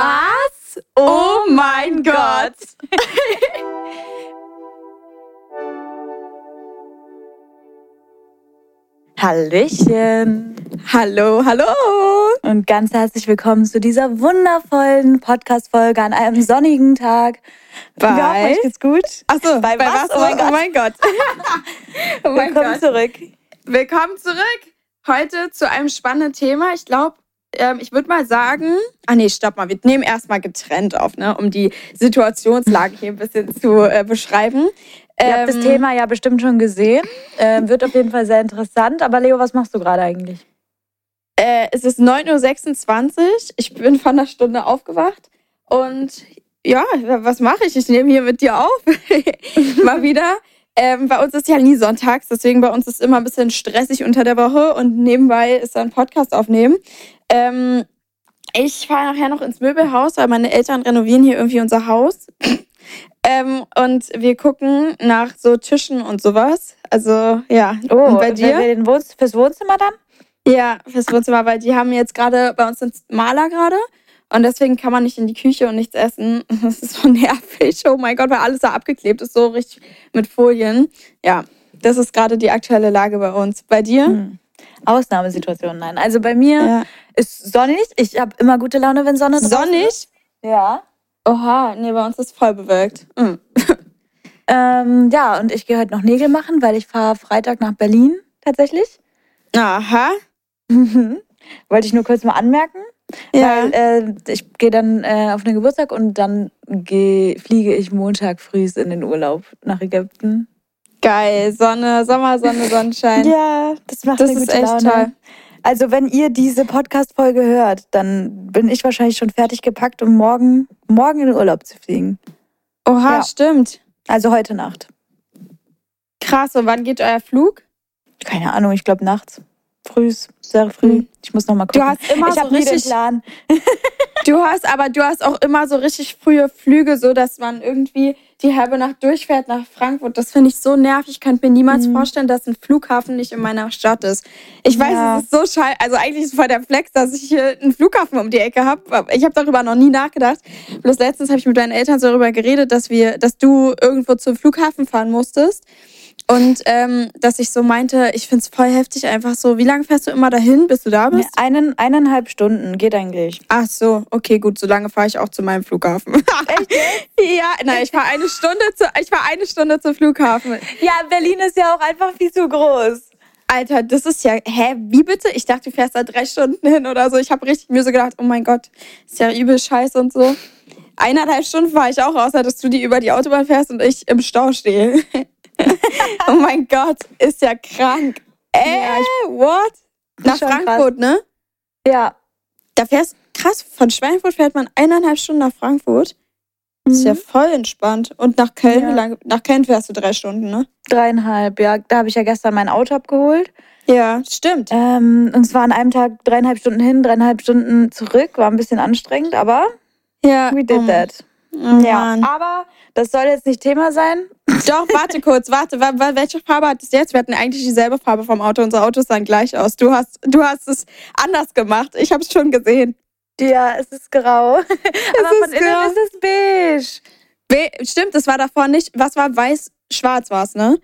Was? Oh mein Gott. Hallöchen hallo, hallo. und ganz herzlich willkommen zu dieser wundervollen Podcast-Folge an einem sonnigen Tag. Bei- Wir hoffen, euch geht's gut. Achso, Bei was? Oh mein Gott. oh mein Willkommen Gott. zurück. Willkommen zurück. Heute zu einem spannenden Thema. Ich glaube, ähm, ich würde mal sagen, ah nee, stopp mal, wir nehmen erstmal getrennt auf, ne, um die Situationslage hier ein bisschen zu äh, beschreiben. Ihr habt das Ähm, Thema ja bestimmt schon gesehen. Ähm, wird auf jeden Fall sehr interessant. Aber Leo, was machst du gerade eigentlich? Äh, es ist 9.26 Uhr. Ich bin von einer Stunde aufgewacht. Und ja, was mache ich? Ich nehme hier mit dir auf. Mal wieder. Ähm, bei uns ist ja nie sonntags, deswegen bei uns ist immer ein bisschen stressig unter der Woche und nebenbei ist dann Podcast aufnehmen. Ähm, ich fahre nachher noch ins Möbelhaus, weil meine Eltern renovieren hier irgendwie unser Haus. ähm, und wir gucken nach so Tischen und sowas. Also ja. Oh, und bei dir? den Wohnz fürs Wohnzimmer dann? Ja, fürs Wohnzimmer, weil die haben jetzt gerade, bei uns sind Maler gerade und deswegen kann man nicht in die Küche und nichts essen. Das ist so nervig. Oh mein Gott, weil alles da abgeklebt ist, so richtig mit Folien. Ja, das ist gerade die aktuelle Lage bei uns. Bei dir? Hm. Ausnahmesituation, nein. Also bei mir Ja. ist sonnig. Ich habe immer gute Laune, wenn Sonne draußen Sonnig? ist. Ja. Oha, nee, bei uns ist voll bewölkt. Mhm. Ähm, ja, und ich gehe heute noch Nägel machen, weil ich fahre Freitag nach Berlin tatsächlich. Aha. Wollte ich nur kurz mal anmerken. Ja. Weil äh, ich gehe dann äh, auf einen Geburtstag und dann geh, fliege ich Montag früh in den Urlaub nach Ägypten. Geil. Sonne, Sommer, Sonne, Sonnenschein. Ja, das macht Das ist echt Laune. toll. Also wenn ihr diese Podcast-Folge hört, dann bin ich wahrscheinlich schon fertig gepackt, um morgen, morgen in den Urlaub zu fliegen. Oha, Ja. stimmt. Also heute Nacht. Krass. Und wann geht euer Flug? Keine Ahnung, ich glaube nachts. Frühs, sehr früh. Mhm. Ich muss noch mal Du gucken. hast immer ich so richtig Plan. Du hast aber du hast auch immer so richtig frühe Flüge, so dass man irgendwie die halbe Nacht durchfährt nach Frankfurt. Das finde ich so nervig. Ich könnte mir niemals Mhm. vorstellen, dass ein Flughafen nicht in meiner Stadt ist. Ich weiß, Ja. es ist so scheiße. Also eigentlich ist es voll der Flex, dass ich hier einen Flughafen um die Ecke habe. Ich habe darüber noch nie nachgedacht. Bloß letztens habe ich mit deinen Eltern so darüber geredet, dass wir, dass du irgendwo zum Flughafen fahren musstest. Und ähm, dass ich so meinte, ich finde es voll heftig, einfach so, wie lange fährst du immer dahin, bis du da bist? Nee, einen, eineinhalb Stunden geht eigentlich. Ach so, okay, gut, so lange fahre ich auch zu meinem Flughafen. Echt? ja, nein, ich fahre eine Stunde zu, ich fahre eine Stunde zum Flughafen. Ja, Berlin ist ja auch einfach viel zu groß. Alter, das ist ja, hä, wie bitte? Ich dachte, du fährst da drei Stunden hin oder so. Ich habe richtig mir so gedacht, oh mein Gott, ist ja übel scheiße und so. Eineinhalb Stunden fahre ich auch, außer dass du die über die Autobahn fährst und ich im Stau stehe. oh mein Gott, ist ja krank. Äh, Ja, what? Nach Frankfurt, ne? Ja. Da fährst krass, von Schweinfurt fährt man eineinhalb Stunden nach Frankfurt. Das ist ja voll entspannt. Und nach Köln, Ja. wie lange? Nach Köln fährst du drei Stunden, ne? Dreieinhalb, ja. Da habe ich ja gestern mein Auto abgeholt. Ja, stimmt. Ähm, und zwar an einem Tag dreieinhalb Stunden hin, dreieinhalb Stunden zurück. War ein bisschen anstrengend, aber Ja. we did oh, that. Oh, Ja, Mann. aber das soll jetzt nicht Thema sein. Doch, warte kurz, warte. wa- wa- Welche Farbe hat es jetzt? Wir hatten eigentlich dieselbe Farbe vom Auto. Unsere Autos sahen gleich aus. Du hast, du hast es anders gemacht. Ich habe es schon gesehen. Ja, es ist grau. aber ist von innen grau. ist es beige. Be stimmt, das war davor nicht. Was war weiß? Schwarz war es, ne?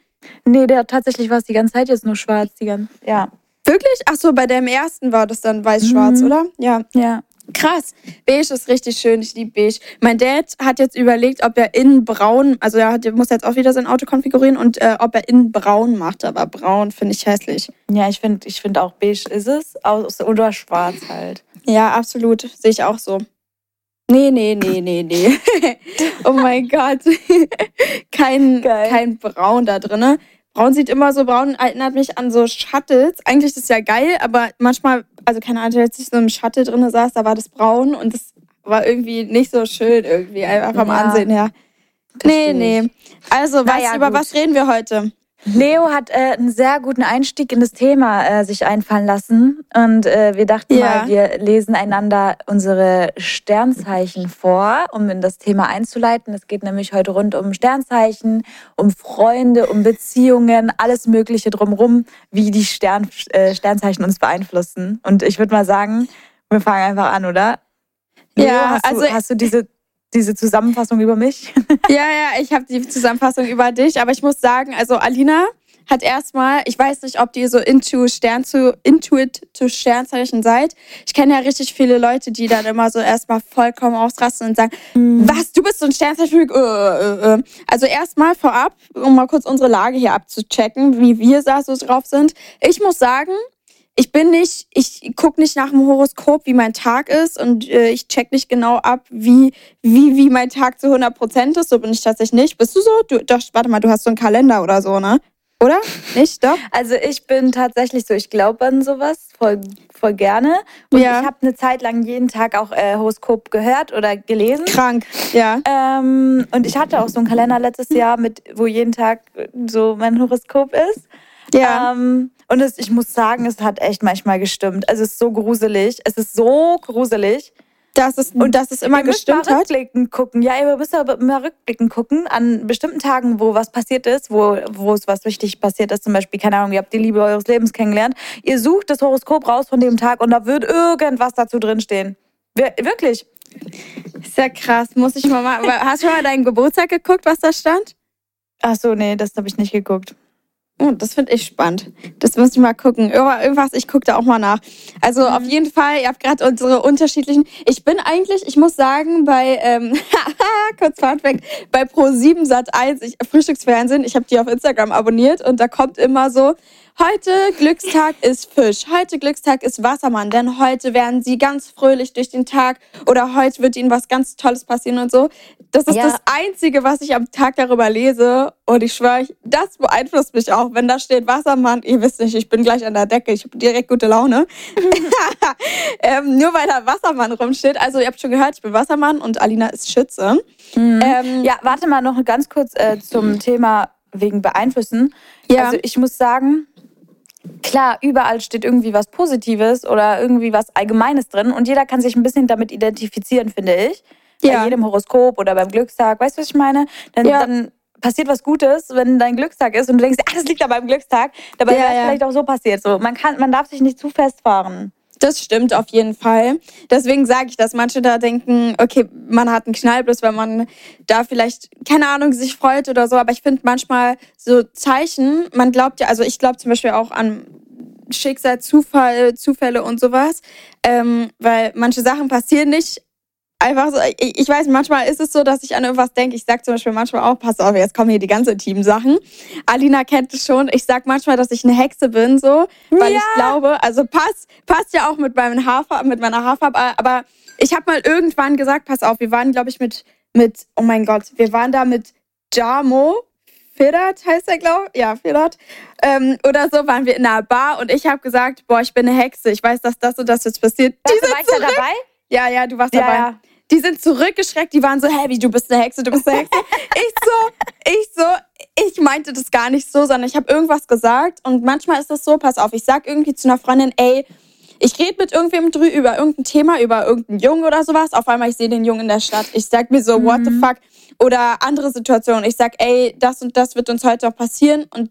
Nee, der tatsächlich war es die ganze Zeit jetzt nur schwarz. Die ganze, ja. Wirklich? Ach so, bei dem ersten war das dann weiß-schwarz, Mhm. oder? Ja. Ja. Krass. Beige ist richtig schön. Ich liebe beige. Mein Dad hat jetzt überlegt, ob er innen braun, also er hat, muss jetzt auch wieder sein Auto konfigurieren und äh, ob er innen braun macht. Aber braun finde ich hässlich. Ja, ich finde ich find auch beige ist es. Oder schwarz halt. Ja, absolut. Sehe ich auch so. Nee, nee, nee, nee, nee. oh mein Gott. kein, Geil. kein Braun da drinne. Braun sieht immer so, braun erinnert mich an so Shuttles. Eigentlich ist es ja geil, aber manchmal also keine Ahnung, als ich so im Schatten drin saß, da war das braun und das war irgendwie nicht so schön irgendwie, einfach vom Ja. Ansehen her. Nee, nee. Also, was, Naja, über gut. was reden wir heute? Leo hat äh, einen sehr guten Einstieg in das Thema äh, sich einfallen lassen. Und äh, wir dachten Ja. mal, wir lesen einander unsere Sternzeichen vor, um in das Thema einzuleiten. Es geht nämlich heute rund um Sternzeichen, um Freunde, um Beziehungen, alles Mögliche drumherum, wie die Stern, äh, Sternzeichen uns beeinflussen. Und ich würde mal sagen, wir fangen einfach an, oder? Leo, Ja, hast also- du, hast du diese, diese Zusammenfassung über mich? Ja, ja, ich habe die Zusammenfassung über dich, aber ich muss sagen, also Alina hat erstmal, ich weiß nicht, ob ihr so into Stern zu Intuit zu Sternzeichen seid. Ich kenne ja richtig viele Leute, die dann immer so erstmal vollkommen ausrasten und sagen, was, du bist so ein Sternzeichen? Äh, äh, äh. Also erstmal vorab, um mal kurz unsere Lage hier abzuchecken, wie wir da so drauf sind. Ich muss sagen, ich bin nicht, ich gucke nicht nach dem Horoskop, wie mein Tag ist und äh, ich check nicht genau ab, wie, wie, wie mein Tag zu 100 Prozent ist. So bin ich tatsächlich nicht. Bist du so? Du, doch, warte mal, du hast so einen Kalender oder so, ne? Oder? Nicht? Doch? Also ich bin tatsächlich so, ich glaube an sowas voll, voll gerne. Und Ja. ich habe eine Zeit lang jeden Tag auch äh, Horoskop gehört oder gelesen. Krank. Ja. Ähm, und ich hatte auch so einen Kalender letztes Jahr, mit, wo jeden Tag so mein Horoskop ist. Ja. Ähm, und es, ich muss sagen, es hat echt manchmal gestimmt. Also es ist so gruselig. Es ist so gruselig. Das ist, und das ist immer ihr müsst gestimmt mal hat. rückblickend gucken. Ja, ihr müsst aber immer rückblickend gucken an bestimmten Tagen, wo was passiert ist, wo, wo es was richtig passiert ist. Zum Beispiel, keine Ahnung, ihr habt die Liebe eures Lebens kennengelernt. Ihr sucht das Horoskop raus von dem Tag und da wird irgendwas dazu drinstehen. Wir- Wirklich. Ist ja krass. Muss ich mal mal. Hast du mal deinen Geburtstag geguckt, was da stand? Ach so, nee, das habe ich nicht geguckt. Oh, das finde ich spannend. Das muss ich mal gucken. Irgendwas, ich gucke da auch mal nach. Also auf jeden Fall, ihr habt gerade unsere unterschiedlichen. Ich bin eigentlich, ich muss sagen, bei, ähm, kurz Funfact, bei Pro7 Sat 1, ich, Frühstücksfernsehen, ich habe die auf Instagram abonniert und da kommt immer so, heute Glückstag ist Fisch, heute Glückstag ist Wassermann, denn heute werden sie ganz fröhlich durch den Tag oder heute wird ihnen was ganz Tolles passieren und so. Das ist Ja. das Einzige, was ich am Tag darüber lese. Und ich schwöre, euch, das beeinflusst mich auch. Wenn da steht Wassermann, ihr wisst nicht, ich bin gleich an der Decke, ich habe direkt gute Laune. ähm, nur weil da Wassermann rumsteht. Also ihr habt schon gehört, ich bin Wassermann und Alina ist Schütze. Ähm, Ja, warte mal noch ganz kurz äh, zum Thema wegen Beeinflussen. Ja. Also ich muss sagen, klar, überall steht irgendwie was Positives oder irgendwie was Allgemeines drin und jeder kann sich ein bisschen damit identifizieren, finde ich. Ja. Bei jedem Horoskop oder beim Glückstag. Weißt du, was ich meine? Dann, Ja. dann passiert was Gutes, wenn dein Glückstag ist und du denkst, ah, das liegt da beim Glückstag. Dabei Ja, wäre es ja. vielleicht auch so passiert. So, man, kann, man darf sich nicht zu festfahren. Das stimmt auf jeden Fall. Deswegen sage ich, dass manche da denken, okay, man hat einen Knall, bloß wenn man da vielleicht, keine Ahnung, sich freut oder so. Aber ich finde manchmal so Zeichen, man glaubt ja, also ich glaube zum Beispiel auch an Schicksal, Zufall, Zufälle und sowas, ähm, weil manche Sachen passieren nicht einfach so. Ich, ich weiß, manchmal ist es so, dass ich an irgendwas denke. Ich sag zum Beispiel manchmal auch, pass auf, jetzt kommen hier die ganze Team-Sachen. Alina kennt es schon. Ich sag manchmal, dass ich eine Hexe bin, so, weil Ja. ich glaube, also passt, passt ja auch mit meinem Haarfarbe, mit meiner Haarfarbe, aber ich habe mal irgendwann gesagt, pass auf, wir waren, glaube ich, mit, mit, oh mein Gott, wir waren da mit Jamo, Federt heißt er, glaube ich. Ja, Federt. Ähm, oder so waren wir in einer Bar und ich habe gesagt, boah, ich bin eine Hexe. Ich weiß, dass das und das jetzt passiert. Die Weißt du, sind war ich da dabei? Ja, ja, du warst Ja, dabei. ja. Die sind zurückgeschreckt, die waren so, hey, wie, du bist eine Hexe, du bist eine Hexe. ich so, ich so, ich meinte das gar nicht so, sondern ich habe irgendwas gesagt und manchmal ist das so, pass auf, ich sag irgendwie zu einer Freundin, ey, ich rede mit irgendwem drü über irgendein Thema, über irgendeinen Jungen oder sowas. Auf einmal, ich sehe den Jungen in der Stadt. Ich sag mir so, what the fuck? Oder andere Situationen. Ich sag, ey, das und das wird uns heute auch passieren. Und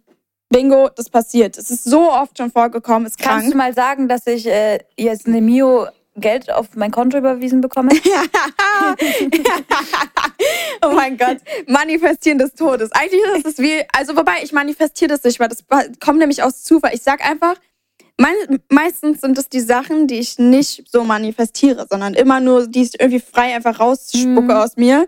bingo, das passiert. Es ist so oft schon vorgekommen, ist Kannst krank. du mal sagen, dass ich äh, jetzt eine Mio Geld auf mein Konto überwiesen bekomme? oh mein Gott, manifestieren des Todes. Eigentlich ist es wie, also wobei ich manifestiere das nicht, weil das kommt nämlich aus Zufall. Ich sag einfach, meistens sind es die Sachen, die ich nicht so manifestiere, sondern immer nur, die ich irgendwie frei einfach rausspucke aus mir.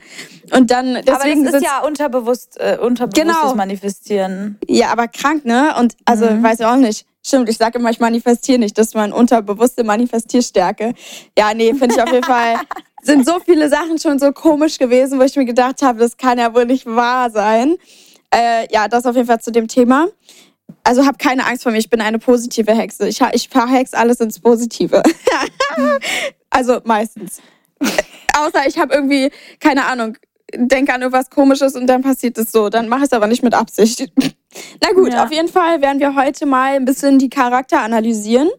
Und dann deswegen Mhm. aber das ist ja unterbewusst, äh, unterbewusstes Genau. Manifestieren. Ja, aber krank, ne? Und also, Mhm. weiß ich auch nicht. Stimmt, ich sage immer, ich manifestiere nicht. Das ist meine unterbewusste Manifestierstärke. Ja, nee, finde ich auf jeden Fall. Sind so viele Sachen schon so komisch gewesen, wo ich mir gedacht habe, das kann ja wohl nicht wahr sein. Äh, ja, das auf jeden Fall zu dem Thema. Also hab keine Angst vor mir, ich bin eine positive Hexe. Ich, ich verhex alles ins Positive. also meistens. Außer ich habe irgendwie, keine Ahnung, denke an irgendwas Komisches und dann passiert es so. Dann mache ich es aber nicht mit Absicht. Na gut, ja. auf jeden Fall werden wir heute mal ein bisschen die Charakter analysieren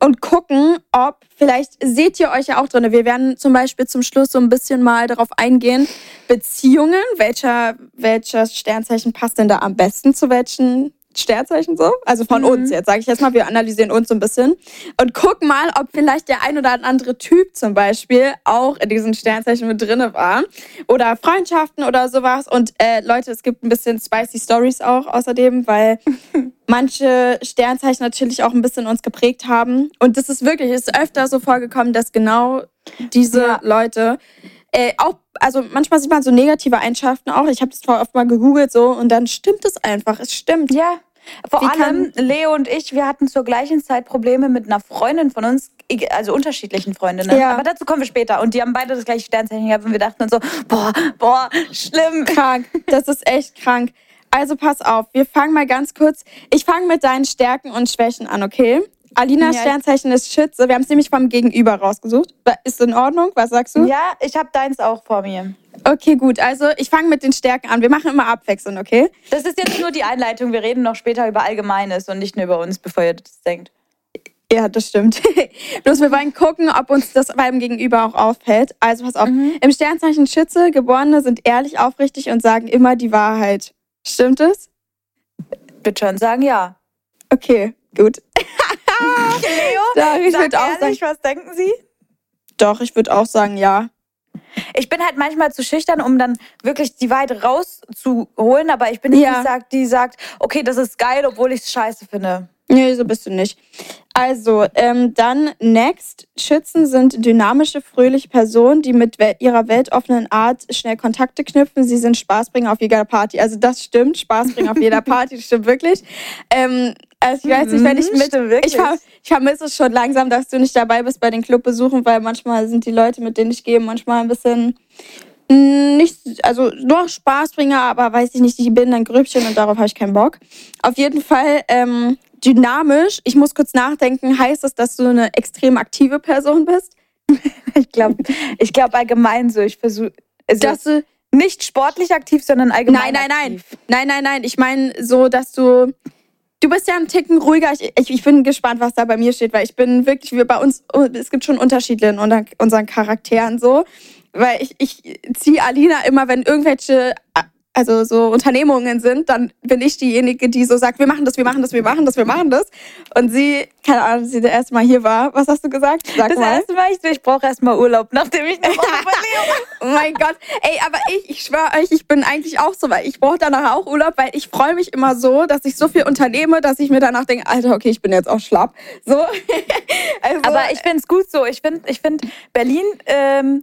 und gucken, ob vielleicht seht ihr euch ja auch drin. Wir werden zum Beispiel zum Schluss so ein bisschen mal darauf eingehen, Beziehungen, welcher, welches Sternzeichen passt denn da am besten zu welchen Sternzeichen so. Also von mhm. uns jetzt, sage ich jetzt mal, wir analysieren uns so ein bisschen und gucken mal, ob vielleicht der ein oder andere Typ zum Beispiel auch in diesen Sternzeichen mit drinne war. Oder Freundschaften oder sowas. Und äh, Leute, es gibt ein bisschen spicy Stories auch außerdem, weil manche Sternzeichen natürlich auch ein bisschen uns geprägt haben. Und das ist wirklich, es ist öfter so vorgekommen, dass genau diese ja. Leute äh, auch, also manchmal sieht man so negative Eigenschaften auch. Ich habe das vorher oft mal gegoogelt so und dann stimmt es einfach. Es stimmt. Ja. Vor Wie allem Leo und ich, wir hatten zur gleichen Zeit Probleme mit einer Freundin von uns, also unterschiedlichen Freundinnen. Ja. Aber dazu kommen wir später. Und die haben beide das gleiche Sternzeichen gehabt und wir dachten uns so, boah, boah, schlimm. Krank. Das ist echt krank. Also pass auf, wir fangen mal ganz kurz. Ich fange mit deinen Stärken und Schwächen an, okay? Alinas ja, Sternzeichen ist Schütze. Wir haben es nämlich vom Gegenüber rausgesucht. Ist in Ordnung? Was sagst du? Ja, ich habe deins auch vor mir. Okay, gut. Also ich fange mit den Stärken an. Wir machen immer abwechselnd, okay? Das ist jetzt nur die Einleitung. Wir reden noch später über Allgemeines und nicht nur über uns, bevor ihr das denkt. Ja, das stimmt. Bloß wir wollen gucken, ob uns das beim Gegenüber auch auffällt. Also pass auf. Mhm. Im Sternzeichen Schütze, Geborene sind ehrlich, aufrichtig und sagen immer die Wahrheit. Stimmt es? Würde schon sagen, ja. Okay, gut. Leo, Doch, ich sag auch ehrlich, sagen, was denken Sie? Doch, ich würde auch sagen, ja. Ich bin halt manchmal zu schüchtern, um dann wirklich die Wahrheit rauszuholen, aber ich bin nicht ja. die, sagt, die sagt, okay, das ist geil, obwohl ich es scheiße finde. Nee, so bist du nicht. Also, ähm, dann next. Schützen sind dynamische, fröhliche Personen, die mit ihrer weltoffenen Art schnell Kontakte knüpfen. Sie sind Spaßbringer auf jeder Party. Also das stimmt, Spaßbringer auf jeder Party, das stimmt wirklich. Ähm, also ich weiß nicht, wenn ich mhm, mit, ich, ich vermisse es schon langsam, dass du nicht dabei bist bei den Clubbesuchen, weil manchmal sind die Leute, mit denen ich gehe, manchmal ein bisschen mm, nicht, also nur Spaßbringer, aber weiß ich nicht, die bilden ein Grübchen und darauf habe ich keinen Bock. Auf jeden Fall ähm, dynamisch. Ich muss kurz nachdenken. Heißt das, dass du eine extrem aktive Person bist? ich glaube, ich glaube allgemein so. Ich versuche, also dass du nicht sportlich aktiv, sondern allgemein. Nein, nein, aktiv. nein, nein, nein, nein. Ich meine so, dass du Du bist ja ein Ticken ruhiger. Ich, ich, ich, bin gespannt, was da bei mir steht, weil ich bin wirklich, wir bei uns, es gibt schon Unterschiede in unseren Charakteren so. Weil ich, ich ziehe Alina immer, wenn irgendwelche also so Unternehmungen sind, dann bin ich diejenige, die so sagt, wir machen das, wir machen das, wir machen das, wir machen das. Und sie, keine Ahnung, sie das erste Mal hier war. Was hast du gesagt? Sag das mal. erste Mal, ich, ich brauche erstmal Urlaub, nachdem ich eine Woche Oh mein Gott. Ey, aber ich, ich schwöre euch, ich bin eigentlich auch so, weil ich brauche danach auch Urlaub, weil ich freue mich immer so, dass ich so viel unternehme, dass ich mir danach denke, Alter, okay, ich bin jetzt auch schlapp. So. also, aber ich finde es gut so. Ich finde, ich find, Berlin ähm,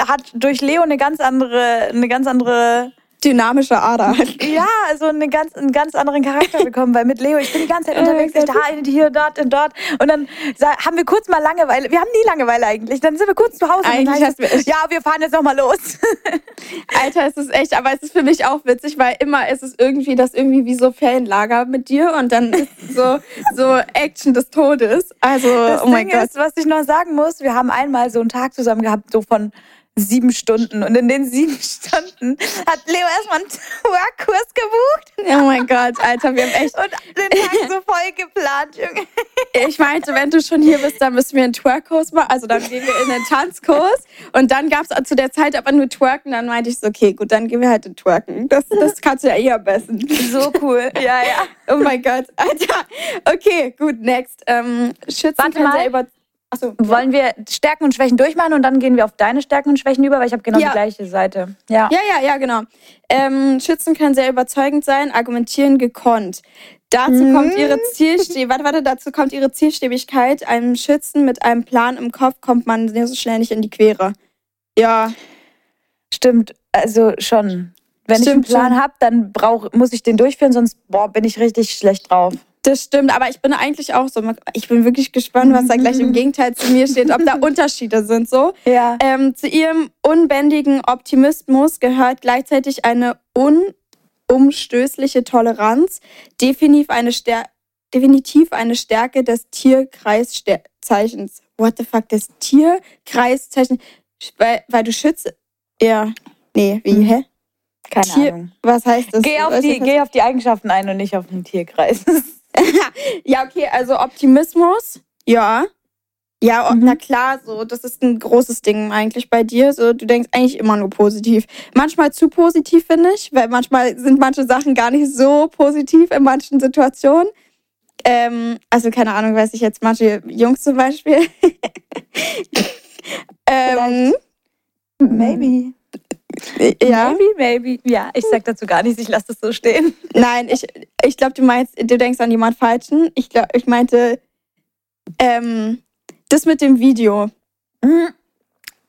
hat durch Leo eine ganz andere, eine ganz andere dynamische Ader Ja, also einen ganz, einen ganz anderen Charakter bekommen, weil mit Leo, ich bin die ganze Zeit unterwegs, ich da, hier, dort und dort. Und dann haben wir kurz mal Langeweile. Wir haben nie Langeweile eigentlich. Dann sind wir kurz zu Hause. Eigentlich heißt, ja, wir fahren jetzt nochmal los. Alter, es ist echt, aber es ist für mich auch witzig, weil immer ist es irgendwie das irgendwie wie so Ferienlager mit dir und dann ist so, so Action des Todes. Also, das oh mein Ding Gott. Ist, was ich noch sagen muss, wir haben einmal so einen Tag zusammen gehabt, so von sieben Stunden. Und in den sieben Stunden hat Leo erstmal einen Twerkkurs gebucht. Oh mein Gott, Alter, wir haben echt. Und den Tag so voll geplant, Junge. Ich meinte, wenn du schon hier bist, dann müssen wir einen Twerkkurs machen. Also dann gehen wir in den Tanzkurs. Und dann gab es zu der Zeit aber nur Twerken. Dann meinte ich so, okay, gut, dann gehen wir halt in Twerken. Das, das kannst du ja eh am besten. So cool. Ja, ja. Oh mein Gott, Alter. Okay, gut, next. Ähm, Schützen Warte mal. über Achso, Wollen wir Stärken und Schwächen durchmachen und dann gehen wir auf deine Stärken und Schwächen über, weil ich habe genau ja. die gleiche Seite. Ja, ja, ja, ja genau. Ähm, Schützen können sehr überzeugend sein, argumentieren gekonnt. Dazu hm. kommt ihre Zielstrebigkeit, warte, warte, dazu kommt ihre Zielstrebigkeit. Einem Schützen mit einem Plan im Kopf kommt man so schnell nicht in die Quere. Ja. Stimmt, also schon. Wenn Stimmt ich einen Plan habe, dann brauch, muss ich den durchführen, sonst boah, bin ich richtig schlecht drauf. Das stimmt, aber ich bin eigentlich auch so. Ich bin wirklich gespannt, was da gleich im Gegenteil zu mir steht, ob da Unterschiede sind. So. Ja. Ähm, zu ihrem unbändigen Optimismus gehört gleichzeitig eine un umstößliche Toleranz, definitiv eine, Stär definitiv eine Stärke des Tierkreiszeichens. What the fuck, des Tierkreiszeichens? Weil, weil du schützt. Ja. Nee, wie, Mhm. hä? Keine Tier- Ahnung. Was heißt das? Geh auf, die, geh auf die Eigenschaften ein und nicht auf den Tierkreis. Ja, okay, also Optimismus, ja. Ja, Mhm. na klar, so, das ist ein großes Ding eigentlich bei dir. So, du denkst eigentlich immer nur positiv. Manchmal zu positiv, finde ich, weil manchmal sind manche Sachen gar nicht so positiv in manchen Situationen. Ähm, also, keine Ahnung, weiß ich jetzt, manche Jungs zum Beispiel. ähm, Maybe. Ja. Maybe, maybe. Ja, ich sag dazu gar nichts, ich lasse das so stehen. Nein, ich, ich glaube, du meinst, du denkst an jemand Falschen. Ich glaube, ich meinte, ähm, das mit dem Video.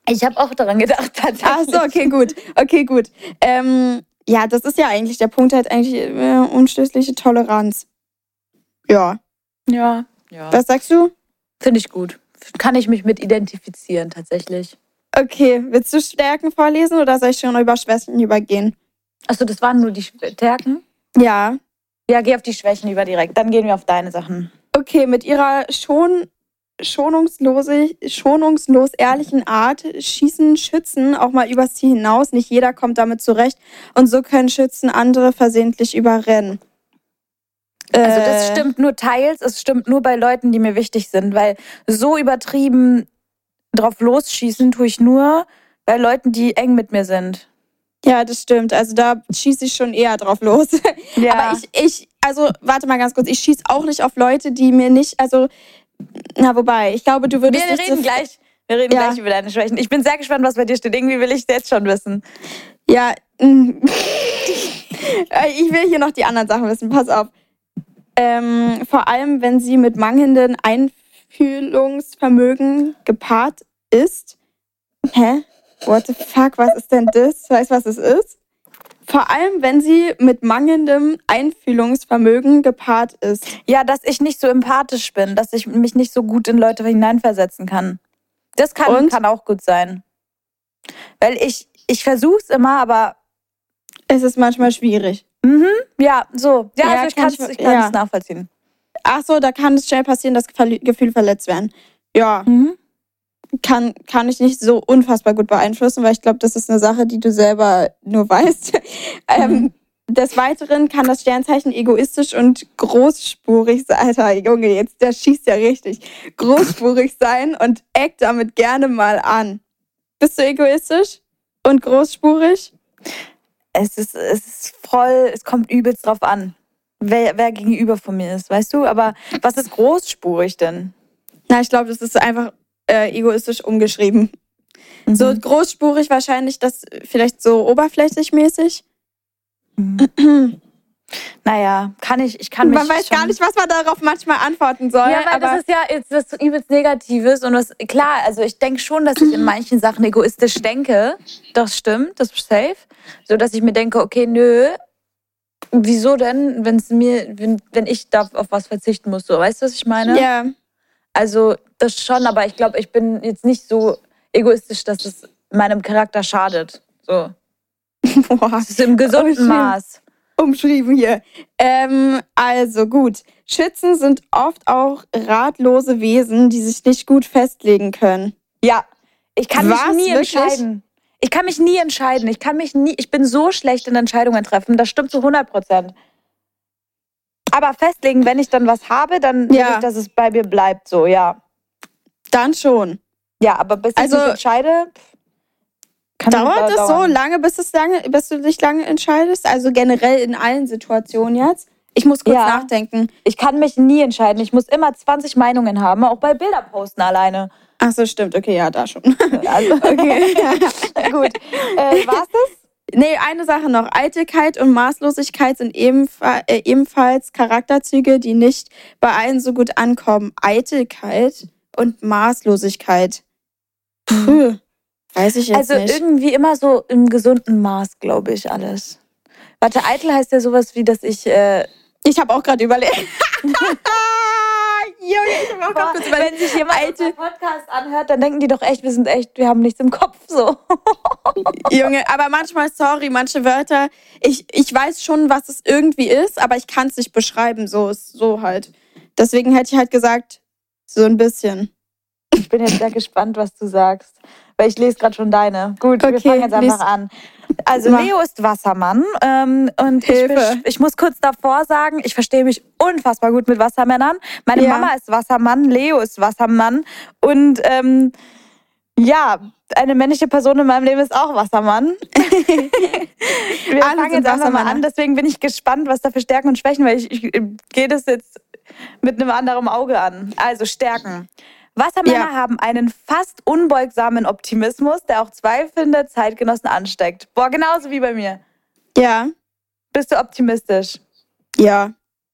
Ich habe auch daran gedacht, tatsächlich. Ach so, okay, gut. Okay, gut. Ähm, ja, das ist ja eigentlich der Punkt, halt eigentlich äh, unstößliche Toleranz. Ja. Ja. ja. Was sagst du? Finde ich gut. Kann ich mich mit identifizieren, tatsächlich. Okay, willst du Stärken vorlesen oder soll ich schon über Schwächen übergehen? Achso, das waren nur die Stärken? Ja. Ja, geh auf die Schwächen über direkt. Dann gehen wir auf deine Sachen. Okay, mit ihrer schon schonungslose, schonungslos ehrlichen Art schießen Schützen auch mal übers Ziel hinaus. Nicht jeder kommt damit zurecht und so können Schützen andere versehentlich überrennen. Also das Äh, stimmt nur teils, es stimmt nur bei Leuten, die mir wichtig sind, weil so übertrieben drauf losschießen tue ich nur bei Leuten, die eng mit mir sind. Ja, das stimmt. Also da schieße ich schon eher drauf los. Ja. Aber ich, ich, also warte mal ganz kurz, ich schieße auch nicht auf Leute, die mir nicht, also, na wobei, ich glaube, du wir würdest nicht reden so, gleich. Wir reden Ja. gleich über deine Schwächen. Ich bin sehr gespannt, was bei dir steht. Irgendwie will ich es jetzt schon wissen. Ja, mm. Ich will hier noch die anderen Sachen wissen, pass auf. Ähm, vor allem, wenn sie mit mangelndem Einfühlungsvermögen gepaart ist. Hä? What the fuck, was ist denn das? Weißt du, was es ist? Vor allem, wenn sie mit mangelndem Einfühlungsvermögen gepaart ist. Ja, dass ich nicht so empathisch bin, dass ich mich nicht so gut in Leute hineinversetzen kann. Das kann, Und? kann auch gut sein. Weil ich, ich versuche es immer, aber Es ist manchmal schwierig. mhm, ja, so. Ja, Ja, also ich kann es ja. es nachvollziehen. Ach so, da kann es schnell passieren, dass Gefühle verletzt werden. Ja, Mhm. kann, kann ich nicht so unfassbar gut beeinflussen, weil ich glaube, das ist eine Sache, die du selber nur weißt. ähm, des Weiteren kann das Sternzeichen egoistisch und großspurig sein. Alter, Junge, jetzt der schießt ja richtig. Großspurig sein und eckt damit gerne mal an. Bist du egoistisch und großspurig? Es ist, es ist voll, es kommt übelst drauf an, wer, wer gegenüber von mir ist, weißt du? Aber was ist großspurig denn? Na, ich glaube, das ist einfach äh, egoistisch umgeschrieben. Mhm. So großspurig wahrscheinlich das vielleicht so oberflächlich mäßig. Mhm. Naja, kann ich, ich kann mich. Man weiß gar nicht, was man darauf manchmal antworten soll. Ja, weil aber das ist ja jetzt was übelst Negatives und was, klar, also ich denke schon, dass ich in manchen Sachen egoistisch denke. Das stimmt, das ist safe. So dass ich mir denke, okay, nö, wieso denn, wenn es mir, wenn, wenn ich da auf was verzichten muss, so, weißt du, was ich meine? ja, Also das schon, aber ich glaube, ich bin jetzt nicht so egoistisch, dass es meinem Charakter schadet. So. Boah, Das ist im gesunden. Maß. umschrieben hier. Ähm, also gut. Schützen sind oft auch ratlose Wesen, die sich nicht gut festlegen können. Ja, ich kann Was? mich nie entscheiden. Ich kann mich nie entscheiden. Ich kann mich nie, ich bin so schlecht in Entscheidungen treffen. Das stimmt zu 100 Prozent. Aber festlegen, wenn ich dann was habe, dann will Ja. ich, dass es bei mir bleibt, so, ja. Dann schon. Ja, aber bis Also- ich mich entscheide, Dauert das so lange, bis, es lange, bis du dich lange entscheidest? Also generell in allen Situationen jetzt? Ich muss kurz Ja. nachdenken. Ich kann mich nie entscheiden. Ich muss immer 20 Meinungen haben, auch bei Bilder posten alleine. Ach so, stimmt. Okay, ja, da schon. Also, Okay. gut. Äh, war's das? Nee, eine Sache noch. Eitelkeit und Maßlosigkeit sind ebenfa äh, ebenfalls Charakterzüge, die nicht bei allen so gut ankommen. Eitelkeit und Maßlosigkeit. Puh, weiß ich jetzt Also nicht. irgendwie immer so im gesunden Maß, glaube ich, alles. Warte, eitel heißt ja sowas wie, dass ich. Äh, Ich habe auch gerade überlegt. Junge, ich habe einfach Boah, kurz wenn sich jemand Alte- Podcast anhört, dann denken die doch echt, wir sind echt, wir haben nichts im Kopf so. Junge, aber manchmal, sorry, manche Wörter, ich, ich weiß schon, was es irgendwie ist, aber ich kann es nicht beschreiben, so ist so halt. Deswegen hätte ich halt gesagt, so ein bisschen. Ich bin jetzt sehr gespannt, was du sagst, weil ich lese gerade schon deine. Gut, wir Okay, fangen jetzt einfach an. Also Mach. Leo ist Wassermann ähm, und ich, ich muss kurz davor sagen, ich verstehe mich unfassbar gut mit Wassermännern. Meine Ja. Mama ist Wassermann, Leo ist Wassermann und ähm, ja, eine männliche Person in meinem Leben ist auch Wassermann. Wir Alle fangen jetzt einfach mal an, deswegen bin ich gespannt, was da für Stärken und Schwächen, weil ich, ich äh, gehe das jetzt mit einem anderen Auge an. Also Stärken. Wassermänner Ja. haben einen fast unbeugsamen Optimismus, der auch zweifelnde Zeitgenossen ansteckt. Boah, genauso wie bei mir. Ja, Bist du optimistisch? ja.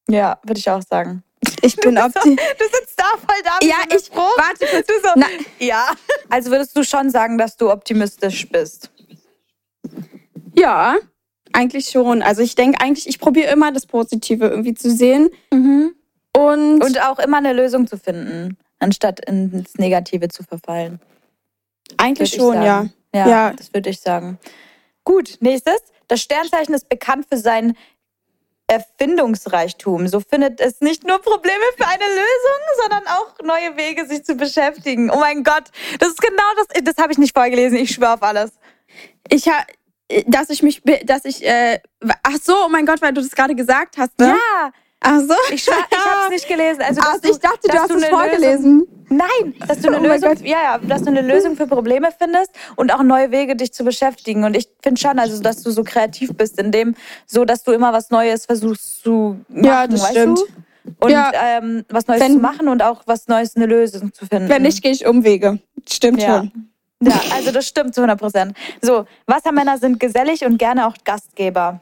Ja, würde ich auch sagen. Ich bin So, optimistisch. du sitzt da voll da. Ja, ich- Spruch. warte kurz. Du so, Na- ja. Also würdest du schon sagen, dass du optimistisch bist? Ja, eigentlich schon. Also ich denke eigentlich, ich probiere immer das Positive irgendwie zu sehen. Und, Und auch immer eine Lösung zu finden, anstatt ins Negative zu verfallen. eigentlich schon, ja. Ja, Ja. das würde ich sagen. Gut, nächstes. Das Sternzeichen ist bekannt für sein Erfindungsreichtum. So findet es nicht nur Probleme für eine Lösung, sondern auch neue Wege, sich zu beschäftigen. Oh mein Gott, das ist genau das. Das habe ich nicht vorgelesen. Ich schwöre auf alles. Ich ha, dass ich mich, dass ich, äh, ach so, oh mein Gott, weil du das gerade gesagt hast, ne? Ja, Ach so. ich schwöre, ich habe es nicht gelesen. Also, Also ich dachte, du hast du es vorgelesen. Lösung, nein, dass du eine Oh Lösung, ja, ja, dass du eine Lösung für Probleme findest und auch neue Wege, dich zu beschäftigen. Und ich finde schon, also, dass du so kreativ bist, in dem, so, dass du immer was Neues versuchst zu machen, Ja, das stimmt. du? Und Ja. ähm, was Neues Wenn- zu machen und auch was Neues, eine Lösung zu finden. Wenn nicht, gehe ich Umwege. Stimmt Ja. schon. Ja, also das stimmt zu 100 Prozent. So, Wassermänner sind gesellig und gerne auch Gastgeber.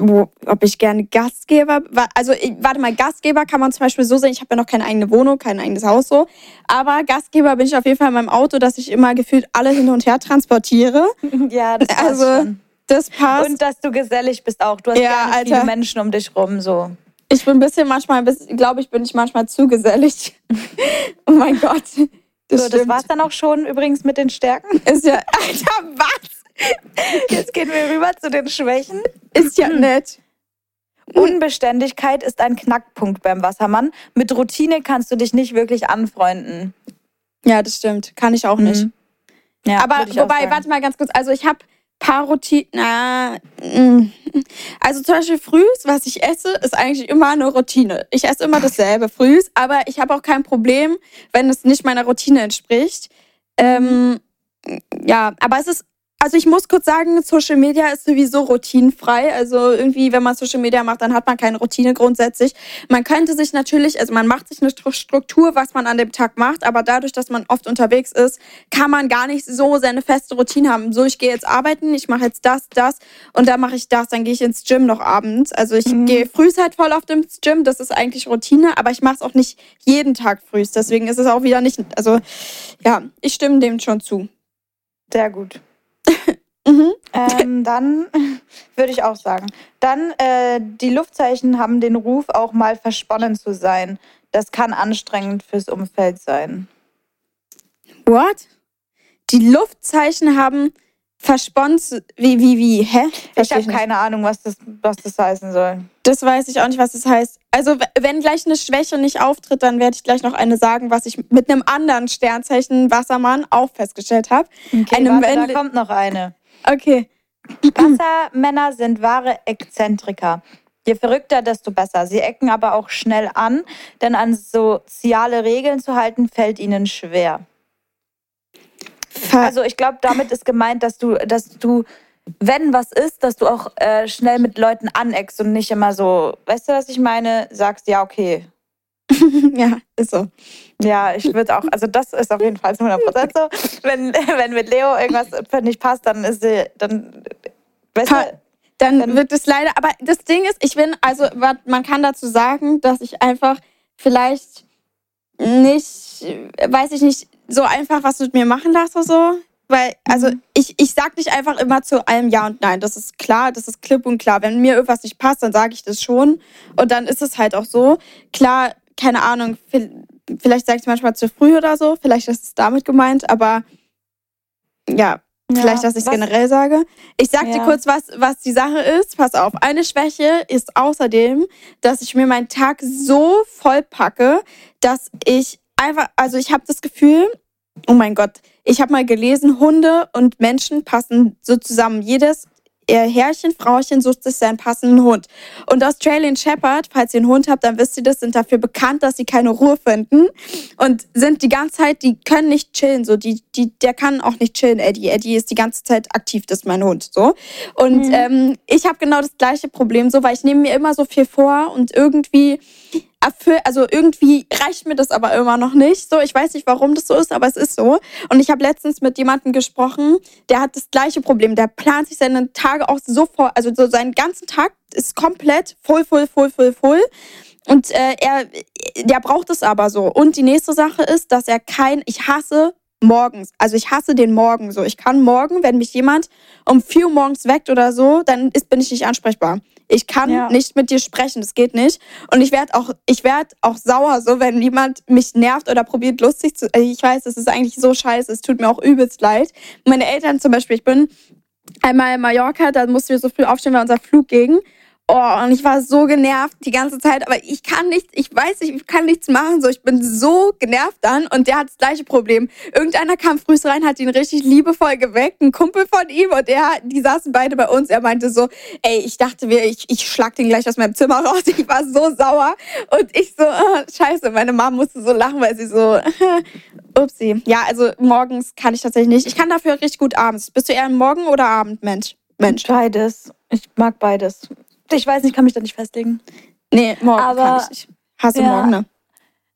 Wo, ob ich gerne Gastgeber, also warte mal, Gastgeber kann man zum Beispiel so sehen, ich habe ja noch keine eigene Wohnung, kein eigenes Haus so, aber Gastgeber bin ich auf jeden Fall in meinem Auto, dass ich immer gefühlt alle hin und her transportiere. Ja, das passt Also, schon. Das passt. Und dass du gesellig bist auch. Du hast Ja, Alter. viele Menschen um dich rum, so. ich bin ein bisschen manchmal, glaube ich, bin ich manchmal zu gesellig. oh mein Gott. Das so, das stimmt. war's dann auch schon übrigens mit den Stärken. Ist ja, Alter, was? Jetzt gehen wir rüber zu den Schwächen. Ist ja nett. Unbeständigkeit ist ein Knackpunkt beim Wassermann. Mit Routine kannst du dich nicht wirklich anfreunden. Ja, das stimmt. Kann ich auch nicht. Mhm. Ja, Aber wobei, warte mal ganz kurz. Also ich habe paar Routinen. Na, mm. also zum Beispiel frühs, was ich esse, ist eigentlich immer eine Routine. Ich esse immer dasselbe frühs, aber ich habe auch kein Problem, wenn es nicht meiner Routine entspricht. Ähm, ja, aber es ist. Also ich muss kurz sagen, Social Media ist sowieso routinenfrei. Also irgendwie, wenn man Social Media macht, dann hat man keine Routine grundsätzlich. Man könnte sich natürlich, also man macht sich eine Stru- Struktur, was man an dem Tag macht, aber dadurch, dass man oft unterwegs ist, kann man gar nicht so seine feste Routine haben. So, ich gehe jetzt arbeiten, ich mache jetzt das, das und dann mache ich das, dann gehe ich ins Gym noch abends. Also ich gehe frühs halt voll oft ins Gym, das ist eigentlich Routine, aber ich mache es auch nicht jeden Tag frühs. Deswegen ist es auch wieder nicht, also ja, ich stimme dem schon zu. Sehr gut. Mhm. Ähm, dann würde ich auch sagen. Dann, äh, die Luftzeichen haben den Ruf, auch mal versponnen zu sein. Das kann anstrengend fürs Umfeld sein. What? Die Luftzeichen haben versponst, wie, wie, wie, hä? Ich habe keine Ahnung, was das, was das heißen soll. Das weiß ich auch nicht, was das heißt. Also, wenn gleich eine Schwäche nicht auftritt, dann werde ich gleich noch eine sagen, was ich mit einem anderen Sternzeichen Wassermann auch festgestellt habe. Okay, Einem warte, da kommt noch eine. Okay. Wassermänner sind wahre Exzentriker. Je verrückter, desto besser. Sie ecken aber auch schnell an, denn an soziale Regeln zu halten, fällt ihnen schwer. Also ich glaube, damit ist gemeint, dass du, dass du, wenn was ist, dass du auch äh, schnell mit Leuten aneckst und nicht immer so, weißt du, was ich meine, sagst, ja, okay. ja, ist so. Ja, ich würde auch, also das ist auf jeden Fall zu 100% so. Wenn, wenn mit Leo irgendwas nicht passt, dann ist sie, dann, weißt Pa- du, Dann Dann- wird es leider, aber das Ding ist, ich bin, also man kann dazu sagen, dass ich einfach vielleicht nicht, weiß ich nicht, so einfach was mit mir machen lasse, so. Weil, also ich, ich sag nicht einfach immer zu allem Ja und Nein. Das ist klar, das ist klipp und klar. Wenn mir irgendwas nicht passt, dann sage ich das schon. Und dann ist es halt auch so. Klar keine Ahnung, vielleicht sage ich manchmal zu früh oder so, vielleicht ist es damit gemeint, aber ja, ja vielleicht, dass ich es generell sage. Ich sag ja. dir kurz, was, was die Sache ist. Pass auf. Eine Schwäche ist außerdem, dass ich mir meinen Tag so voll packe, dass ich einfach, also ich habe das Gefühl, oh mein Gott, ich habe mal gelesen, Hunde und Menschen passen so zusammen. Jedes Herrchen, Frauchen sucht sich seinen passenden Hund. Und Australian Shepherd, falls ihr einen Hund habt, dann wisst ihr das, sind dafür bekannt, dass sie keine Ruhe finden und sind die ganze Zeit, die können nicht chillen, so die, die, der kann auch nicht chillen, Eddie. Eddie ist die ganze Zeit aktiv, das ist mein Hund, so. Und mhm. ähm, ich habe genau das gleiche Problem, so, weil ich nehme mir immer so viel vor und irgendwie erfüll, also irgendwie reicht mir das aber immer noch nicht. So, ich weiß nicht, warum das so ist, aber es ist so. Und ich habe letztens mit jemandem gesprochen, der hat das gleiche Problem. Der plant sich seine Tage auch sofort, also so seinen ganzen Tag ist komplett voll, voll, voll, voll, voll. Und äh, er, der braucht es aber so. Und die nächste Sache ist, dass er kein, ich hasse morgens. Also ich hasse den Morgen so. Ich kann morgen, wenn mich jemand um vier Uhr morgens weckt oder so, dann ist, bin ich nicht ansprechbar. Ich kann ja. nicht mit dir sprechen, das geht nicht. Und ich werde auch, ich werde auch sauer, so wenn jemand mich nervt oder probiert lustig zu. Ich weiß, das ist eigentlich so scheiße, es tut mir auch übelst leid. Meine Eltern zum Beispiel, ich bin einmal in Mallorca, da mussten wir so früh aufstehen, weil unser Flug ging. Oh, und ich war so genervt die ganze Zeit, aber ich kann nichts, ich weiß ich kann nichts machen, so, ich bin so genervt dann und der hat das gleiche Problem. Irgendeiner kam früh rein, hat ihn richtig liebevoll geweckt, ein Kumpel von ihm und er, die saßen beide bei uns, er meinte so, ey, ich dachte mir, ich, ich schlag den gleich aus meinem Zimmer raus, ich war so sauer und ich so, oh, scheiße, meine Mom musste so lachen, weil sie so, upsie. Ja, also morgens kann ich tatsächlich nicht, ich kann dafür richtig gut abends. Bist du eher ein Morgen- oder Abendmensch? Mensch. Beides. Ich mag beides. Ich weiß nicht, kann mich da nicht festlegen. Nee, morgen aber, kann ich nicht. Hasse ja, morgen, ne?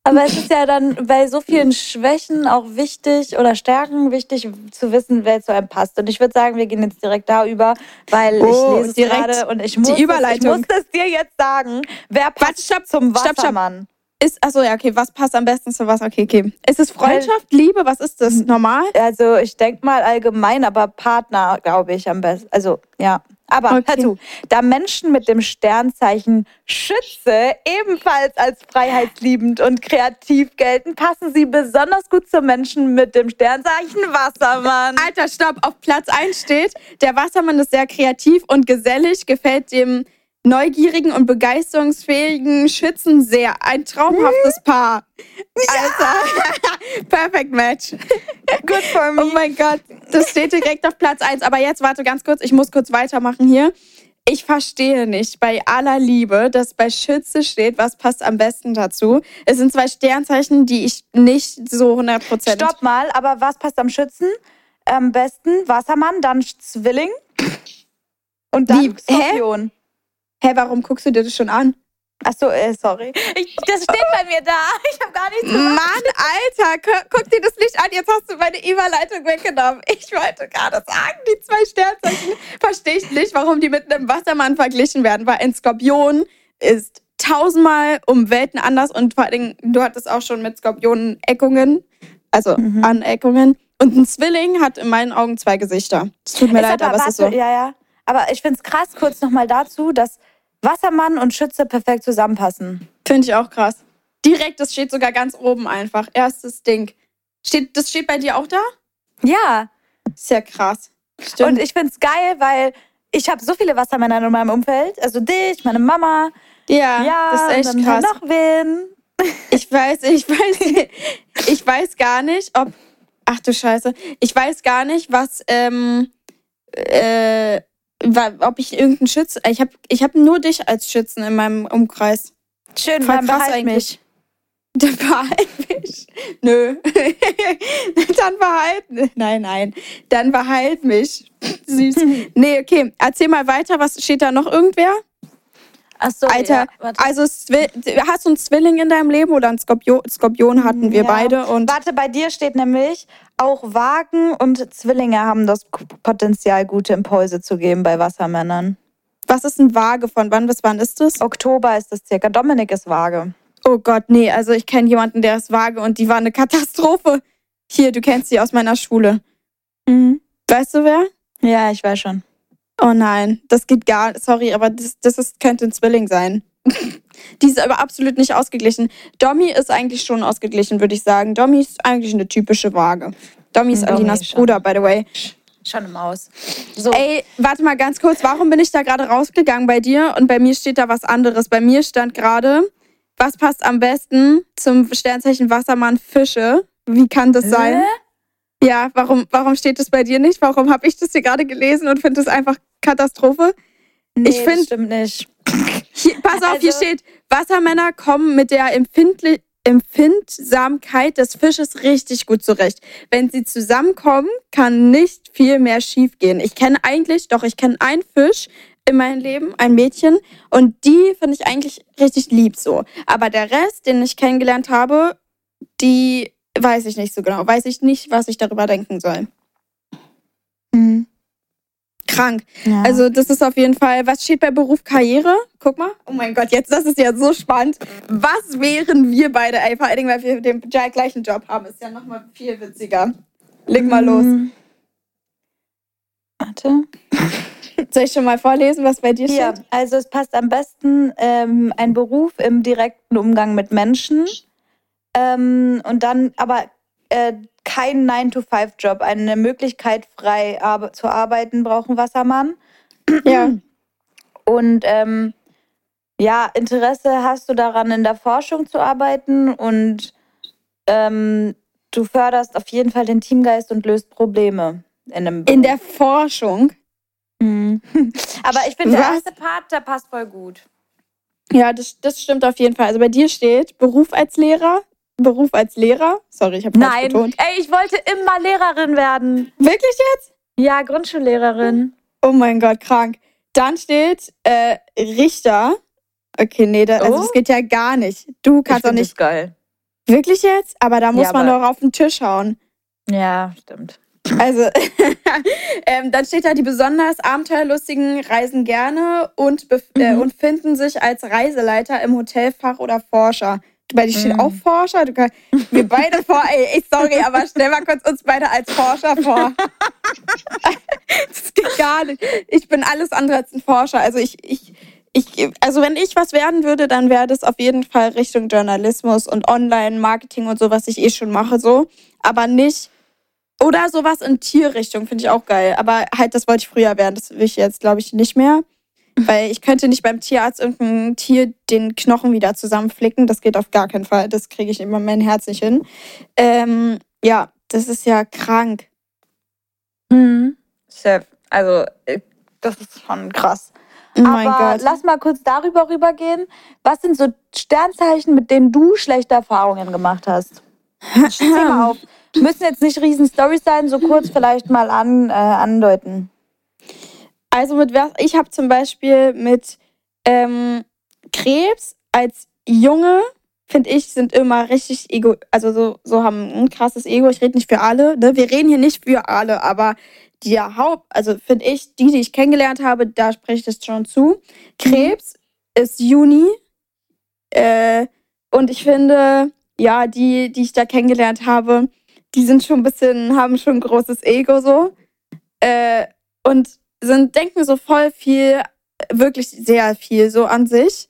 Aber es ist ja dann bei so vielen Schwächen auch wichtig oder Stärken wichtig zu wissen, wer zu einem passt. Und ich würde sagen, wir gehen jetzt direkt da über, weil oh, ich lese direkt gerade und ich muss, die Überleitung. Es, ich muss es dir jetzt sagen. Wer passt Warte, stopp, zum Wassermann? Stopp, stopp. Ist, achso, ja, okay, was passt am besten zu was? Okay, okay. Ist es Freundschaft, Liebe, was ist das? Normal? Also, ich denke mal allgemein, aber Partner, glaube ich, am besten. Also, ja. Aber okay. hör zu, da Menschen mit dem Sternzeichen Schütze ebenfalls als freiheitsliebend und kreativ gelten, passen sie besonders gut zu Menschen mit dem Sternzeichen Wassermann. Alter, stopp, auf Platz 1 steht, der Wassermann ist sehr kreativ und gesellig, gefällt dem neugierigen und begeisterungsfähigen Schützen sehr. Ein traumhaftes hm? Paar. Alter. Perfect Match. Good for me. Oh mein Gott. Das steht direkt auf Platz 1. Aber jetzt warte ganz kurz. Ich muss kurz weitermachen hier. Ich verstehe nicht bei aller Liebe, dass bei Schütze steht, was passt am besten dazu. Es sind zwei Sternzeichen, die ich nicht so 100%. Stopp mal, aber was passt am Schützen? Am besten Wassermann, dann Zwilling und dann Wie? Skorpion. Hä? Hä, warum guckst du dir das schon an? Ach so, äh, sorry. Ich, das steht bei mir da. Ich habe gar nichts gemacht. Mann, Alter, guck dir das nicht an. Jetzt hast du meine Überleitung weggenommen. Ich wollte gerade sagen, die zwei Sternzeichen verstehe ich nicht, warum die mit einem Wassermann verglichen werden, weil ein Skorpion ist tausendmal um Welten anders und vor allem, du hattest auch schon mit Skorpionen Eckungen, also mhm. Aneckungen. Und ein Zwilling hat in meinen Augen zwei Gesichter. Es tut mir ist leid, aber, aber es ist so. Ja, ja. Aber ich finde es krass, kurz nochmal dazu, dass Wassermann und Schütze perfekt zusammenpassen. Finde ich auch krass. Direkt, das steht sogar ganz oben einfach. Erstes Ding. Steht, das steht bei dir auch da? Ja. Ist ja krass. Stimmt. Und ich finde es geil, weil ich habe so viele Wassermänner in meinem Umfeld. Also dich, meine Mama. Ja, ja das ist echt dann krass. noch wen. Ich weiß, ich weiß, ich weiß gar nicht, ob. Ach du Scheiße. Ich weiß gar nicht, was ähm, äh, ob ich irgendeinen Schützen. Ich habe ich hab nur dich als Schützen in meinem Umkreis. Schön, Voll dann krass behalt eigentlich. mich. Dann behalt mich. Nö. dann behalt. Nein, nein. Dann behalt mich. Süß. nee, okay. Erzähl mal weiter. Was steht da noch irgendwer? Ach so, Alter, ja, also hast du einen Zwilling in deinem Leben oder einen Skorpion? Skorpion hatten wir ja. beide. Und Warte, bei dir steht nämlich, auch Wagen und Zwillinge haben das Potenzial, gute Impulse zu geben bei Wassermännern. Was ist ein Waage? Von wann bis wann ist das? Oktober ist das circa. Dominik ist Waage. Oh Gott, nee. Also ich kenne jemanden, der ist Waage und die war eine Katastrophe. Hier, du kennst sie aus meiner Schule. Mhm. Weißt du wer? Ja, ich weiß schon. Oh nein, das geht gar Sorry, aber das, das ist, könnte ein Zwilling sein. die ist aber absolut nicht ausgeglichen. Domi ist eigentlich schon ausgeglichen, würde ich sagen. Domi ist eigentlich eine typische Waage. Domi ist Domi Alinas schon. Bruder, by the way. Schon eine Maus. So. Ey, warte mal ganz kurz. Warum bin ich da gerade rausgegangen bei dir und bei mir steht da was anderes? Bei mir stand gerade, was passt am besten zum Sternzeichen Wassermann Fische? Wie kann das sein? Ja, warum, warum steht das bei dir nicht? Warum habe ich das hier gerade gelesen und finde das einfach Katastrophe? Nee, ich das find- stimmt nicht. Hier, pass auf, hier Also- steht, Wassermänner kommen mit der Empfindli Empfindsamkeit des Fisches richtig gut zurecht. Wenn sie zusammenkommen, kann nicht viel mehr schiefgehen. Ich kenne eigentlich, doch, ich kenne einen Fisch in meinem Leben, ein Mädchen, und die finde ich eigentlich richtig lieb so. Aber der Rest, den ich kennengelernt habe, die weiß ich nicht so genau. Weiß ich nicht, was ich darüber denken soll. Mhm. Krank. Ja. Also das ist auf jeden Fall, was steht bei Beruf Karriere? Guck mal. Oh mein Gott, jetzt, das ist ja so spannend. Was wären wir beide? Ey, vor allen Dingen, weil wir den gleichen Job haben, ist ja nochmal viel witziger. Leg mal los. Mhm. Warte. Soll ich schon mal vorlesen, was bei dir steht? also es passt am besten ähm, ein Beruf im direkten Umgang mit Menschen ähm, und dann aber äh, kein 9-to-5-Job, eine Möglichkeit frei arbe zu arbeiten braucht ein Wassermann. Ja. Und ähm, ja, Interesse hast du daran, in der Forschung zu arbeiten und ähm, du förderst auf jeden Fall den Teamgeist und löst Probleme in einem In der Forschung. Mhm. Aber ich finde, der Was? erste Part, der passt voll gut. Ja, das, das stimmt auf jeden Fall. Also bei dir steht Beruf als Lehrer. Beruf als Lehrer. Sorry, ich habe falsch Nein, betont. ey, ich wollte immer Lehrerin werden. Wirklich jetzt? Ja, Grundschullehrerin. Oh mein Gott, krank. Dann steht äh, Richter. Okay, nee, da, also Oh. das geht ja gar nicht. Du kannst doch nicht. geil. Wirklich jetzt? Aber da muss Ja, man doch auf den Tisch hauen. Ja, stimmt. Also, ähm, dann steht da, die besonders abenteuerlustigen reisen gerne und, äh, Mhm. und finden sich als Reiseleiter im Hotelfach oder Forscher. Du, bei dir steht Mhm. auch Forscher. Du kann, wir beide vor, ey, ich sorry, aber stell mal kurz uns beide als Forscher vor. das geht gar nicht. Ich bin alles andere als ein Forscher. Also ich, ich, ich, also wenn ich was werden würde, dann wäre das auf jeden Fall Richtung Journalismus und Online-Marketing und so, was ich eh schon mache, so. Aber nicht oder sowas in Tierrichtung finde ich auch geil. Aber halt, das wollte ich früher werden. Das will ich jetzt, glaube ich, nicht mehr. Weil ich könnte nicht beim Tierarzt irgendein Tier den Knochen wieder zusammenflicken. Das geht auf gar keinen Fall. Das kriege ich immer mein Herz nicht hin. Ähm, ja, das ist ja krank. Mhm. Chef, also, äh, das ist schon krass. Oh mein Aber Gott. lass mal kurz darüber rübergehen. Was sind so Sternzeichen, mit denen du schlechte Erfahrungen gemacht hast? Zieh mal auf. Müssen jetzt nicht riesen Storys sein, so kurz vielleicht mal an, äh, andeuten. Also mit was? Ich habe zum Beispiel mit ähm, Krebs als Junge, finde ich, sind immer richtig ego, also so, so haben ein krasses Ego. Ich rede nicht für alle, ne? Wir reden hier nicht für alle, aber die Haupt, also finde ich, die, die ich kennengelernt habe, da spricht es schon zu. Krebs ist Juni. Äh, und ich finde, ja, die, die ich da kennengelernt habe, die sind schon ein bisschen, haben schon ein großes Ego so. Äh, und sind, denken so voll viel, wirklich sehr viel so an sich.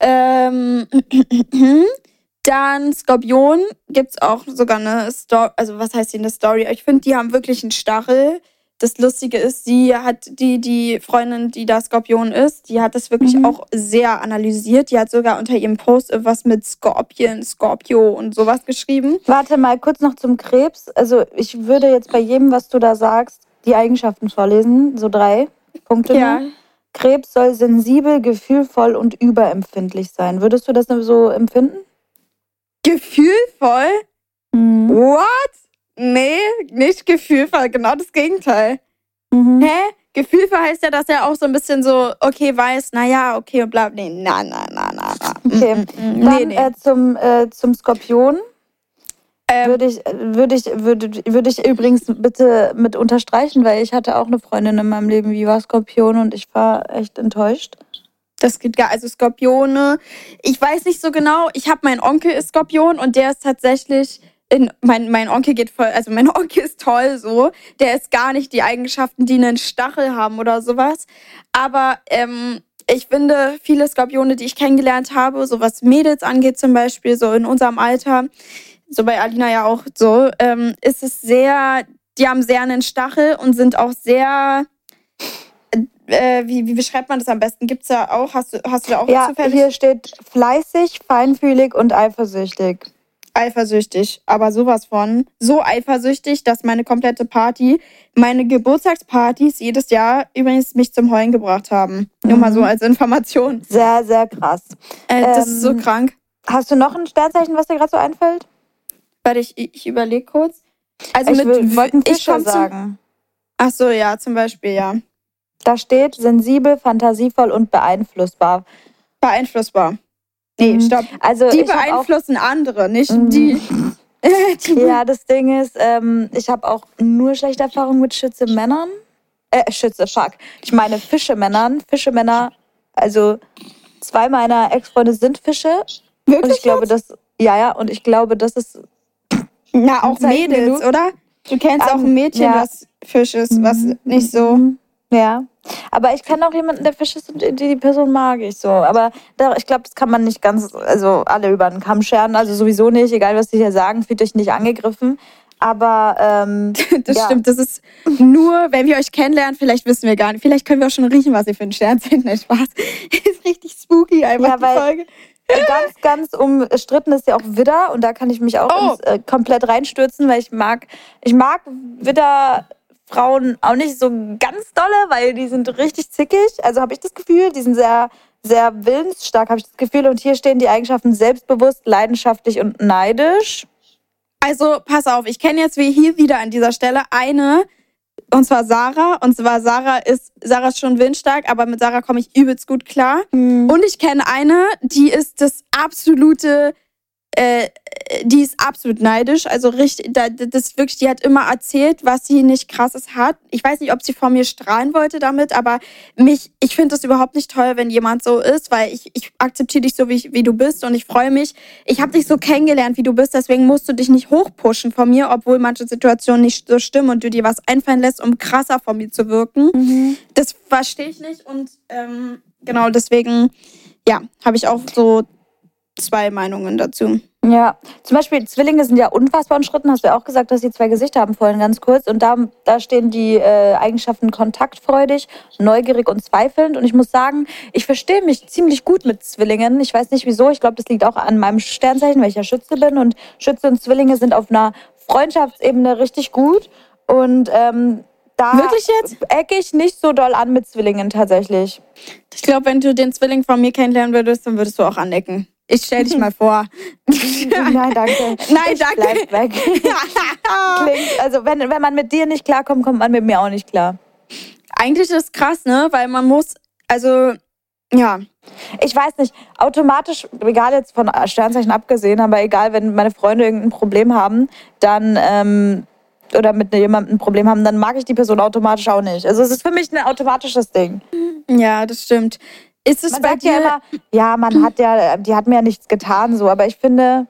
Ähm, dann Skorpion gibt's auch sogar eine Story, also was heißt hier eine Story? Ich finde, die haben wirklich einen Stachel. Das Lustige ist, sie hat die, die Freundin, die da Skorpion ist, die hat das wirklich Mhm. auch sehr analysiert. Die hat sogar unter ihrem Post was mit Skorpion, Scorpio und sowas geschrieben. Warte mal kurz noch zum Krebs. Also ich würde jetzt bei jedem, was du da sagst, die Eigenschaften vorlesen. So drei Punkte. Ja. nur. Krebs soll sensibel, gefühlvoll und überempfindlich sein. Würdest du das so empfinden? Gefühlvoll? Mhm. What? Nee, nicht gefühlvoll, genau das Gegenteil. Mhm. Hä? Gefühlvoll heißt ja, dass er auch so ein bisschen so, okay, weiß, naja, okay, und bla, nee, na, na, na, na, na. Okay. Mm. Dann Nee, nee. Äh, zum, äh, zum Skorpion. Ähm, Würde ich, würde ich, würde, würde ich übrigens bitte mit unterstreichen, weil ich hatte auch eine Freundin in meinem Leben, die war Skorpion und ich war echt enttäuscht. Das geht gar, also Skorpione. Ich weiß nicht so genau. Ich habe meinen Onkel ist Skorpion und der ist tatsächlich in, mein, mein Onkel geht voll, also mein Onkel ist toll so. Der ist gar nicht die Eigenschaften, die einen Stachel haben oder sowas. Aber ähm, ich finde, viele Skorpione, die ich kennengelernt habe, so was Mädels angeht zum Beispiel, so in unserem Alter, so bei Alina ja auch so, ähm, ist es sehr, die haben sehr einen Stachel und sind auch sehr, äh, wie, wie beschreibt man das am besten? Gibt's da auch, hast du, hast du da auch Ja, zufällig? hier steht fleißig, feinfühlig und eifersüchtig. eifersüchtig, aber sowas von. So eifersüchtig, dass meine komplette Party, meine Geburtstagspartys jedes Jahr übrigens mich zum Heulen gebracht haben. Nur mal so als Information. Sehr, sehr krass. Äh, das ist so Ähm, krank. Hast du noch ein Sternzeichen, was dir gerade so einfällt? Warte, ich, ich überlege kurz. Also ich mit will- wollte einen ich Fischer sagen. Ach so, ja, zum Beispiel, ja. Da steht sensibel, fantasievoll und beeinflussbar. Beeinflussbar. Nee, Mhm. stopp. Also Die beeinflussen andere, nicht Mhm. die. Ja, das Ding ist, ähm, ich habe auch nur schlechte Erfahrungen mit Schütze-Männern. Äh, Schütze, fuck. Ich meine Fische-Männern. Fische-Männer, also zwei meiner Ex-Freunde sind Fische. Und Wirklich? ich glaube, das, ja, ja, und ich glaube, das ist, Na, auch Mädels, genug. oder? Du kennst auch Ähm, ein Mädchen, ja. was Fisch ist, was Mhm. nicht so. Mhm. Ja. Aber ich kenne auch jemanden, der Fisch ist und die, die Person mag ich so. Aber da, ich glaube, das kann man nicht ganz, also alle über den Kamm scheren. Also sowieso nicht, egal was die hier sagen, fühlt euch nicht angegriffen. Aber ähm, Das Ja. stimmt, das ist nur, wenn wir euch kennenlernen, vielleicht wissen wir gar nicht. Vielleicht können wir auch schon riechen, was ihr für ein Stern seid. Nein, Spaß. ist richtig spooky einfach Ja, die weil- Folge. Ganz, ganz umstritten ist ja auch Widder und da kann ich mich auch Oh. ins, äh, komplett reinstürzen, weil ich mag, ich mag Widder Frauen auch nicht so ganz dolle, weil die sind richtig zickig. Also habe ich das Gefühl, die sind sehr, sehr willensstark, habe ich das Gefühl. Und hier stehen die Eigenschaften selbstbewusst, leidenschaftlich und neidisch. Also, pass auf, ich kenne jetzt wie hier wieder an dieser Stelle eine, und zwar Sarah. Und zwar Sarah ist, Sarah ist schon windstark, aber mit Sarah komme ich übelst gut klar. Und ich kenne eine, die ist das absolute, äh, die ist absolut neidisch. Also richtig, da, das wirklich, die hat immer erzählt, was sie nicht krasses hat. Ich weiß nicht, ob sie vor mir strahlen wollte damit, aber mich, ich finde das überhaupt nicht toll, wenn jemand so ist, weil ich, ich akzeptiere dich so, wie, ich, wie du bist und ich freue mich. Ich habe dich so kennengelernt, wie du bist, deswegen musst du dich nicht hochpushen von mir, obwohl manche Situationen nicht so stimmen und du dir was einfallen lässt, um krasser von mir zu wirken. Das verstehe ich nicht und ähm, genau deswegen, ja, habe ich auch so zwei Meinungen dazu. Ja, zum Beispiel Zwillinge sind ja unfassbar umstritten. Hast du ja auch gesagt, dass sie zwei Gesichter haben vorhin ganz kurz. Und da, da stehen die äh, Eigenschaften kontaktfreudig, neugierig und zweifelnd. Und ich muss sagen, ich verstehe mich ziemlich gut mit Zwillingen. Ich weiß nicht wieso. Ich glaube, das liegt auch an meinem Sternzeichen, weil ich ja Schütze bin. Und Schütze und Zwillinge sind auf einer Freundschaftsebene richtig gut. Und ähm, da Wirklich jetzt? ecke ich nicht so doll an mit Zwillingen tatsächlich. Ich glaube, wenn du den Zwilling von mir kennenlernen würdest, dann würdest du auch anecken. Ich stell dich mal vor. Nein, danke. Nein, Ich danke. Bleib weg. Klingt, also wenn, wenn man mit dir nicht klarkommt, kommt man mit mir auch nicht klar. Eigentlich ist es krass, ne? Weil man muss, also, ja. Ich weiß nicht, automatisch, egal jetzt von Sternzeichen abgesehen, aber egal, wenn meine Freunde irgendein Problem haben, dann ähm, oder mit jemandem ein Problem haben, dann mag ich die Person automatisch auch nicht. Also es ist für mich ein automatisches Ding. Ja, das stimmt. Ist es Man bei sagt dir, ja immer, ja, man hat ja, die hat mir ja nichts getan, so, aber ich finde,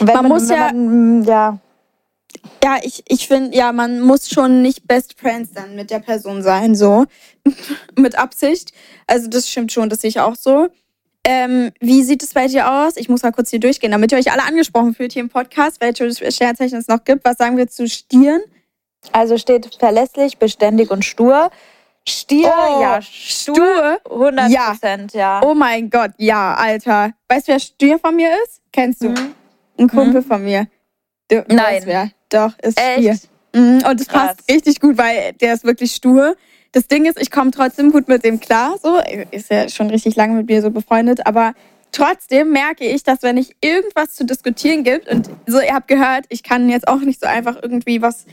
wenn Man muss wenn ja- man, ja, ja, ich, ich finde, ja, man muss schon nicht Best Friends dann mit der Person sein, so. mit Absicht. Also, das stimmt schon, das sehe ich auch so. Ähm, wie sieht es bei dir aus? Ich muss mal kurz hier durchgehen, damit ihr euch alle angesprochen fühlt hier im Podcast, welche Sternzeichen es noch gibt. Was sagen wir zu Stieren? also steht verlässlich, beständig und stur. Stier, Oh, ja, stur, 100 Ja. Prozent, ja. Oh mein Gott, ja, Alter. Weißt du, wer Stier von mir ist? Kennst du? Mhm. Ein Kumpel von mir. Du, Nein. wer? Doch, ist Echt? Stier. Mhm, und es passt richtig gut, weil der ist wirklich stur. Das Ding ist, ich komme trotzdem gut mit dem klar. So, ist ja schon richtig lange mit mir so befreundet, aber trotzdem merke ich, dass wenn ich irgendwas zu diskutieren gibt und so, ihr habt gehört, ich kann jetzt auch nicht so einfach irgendwie was.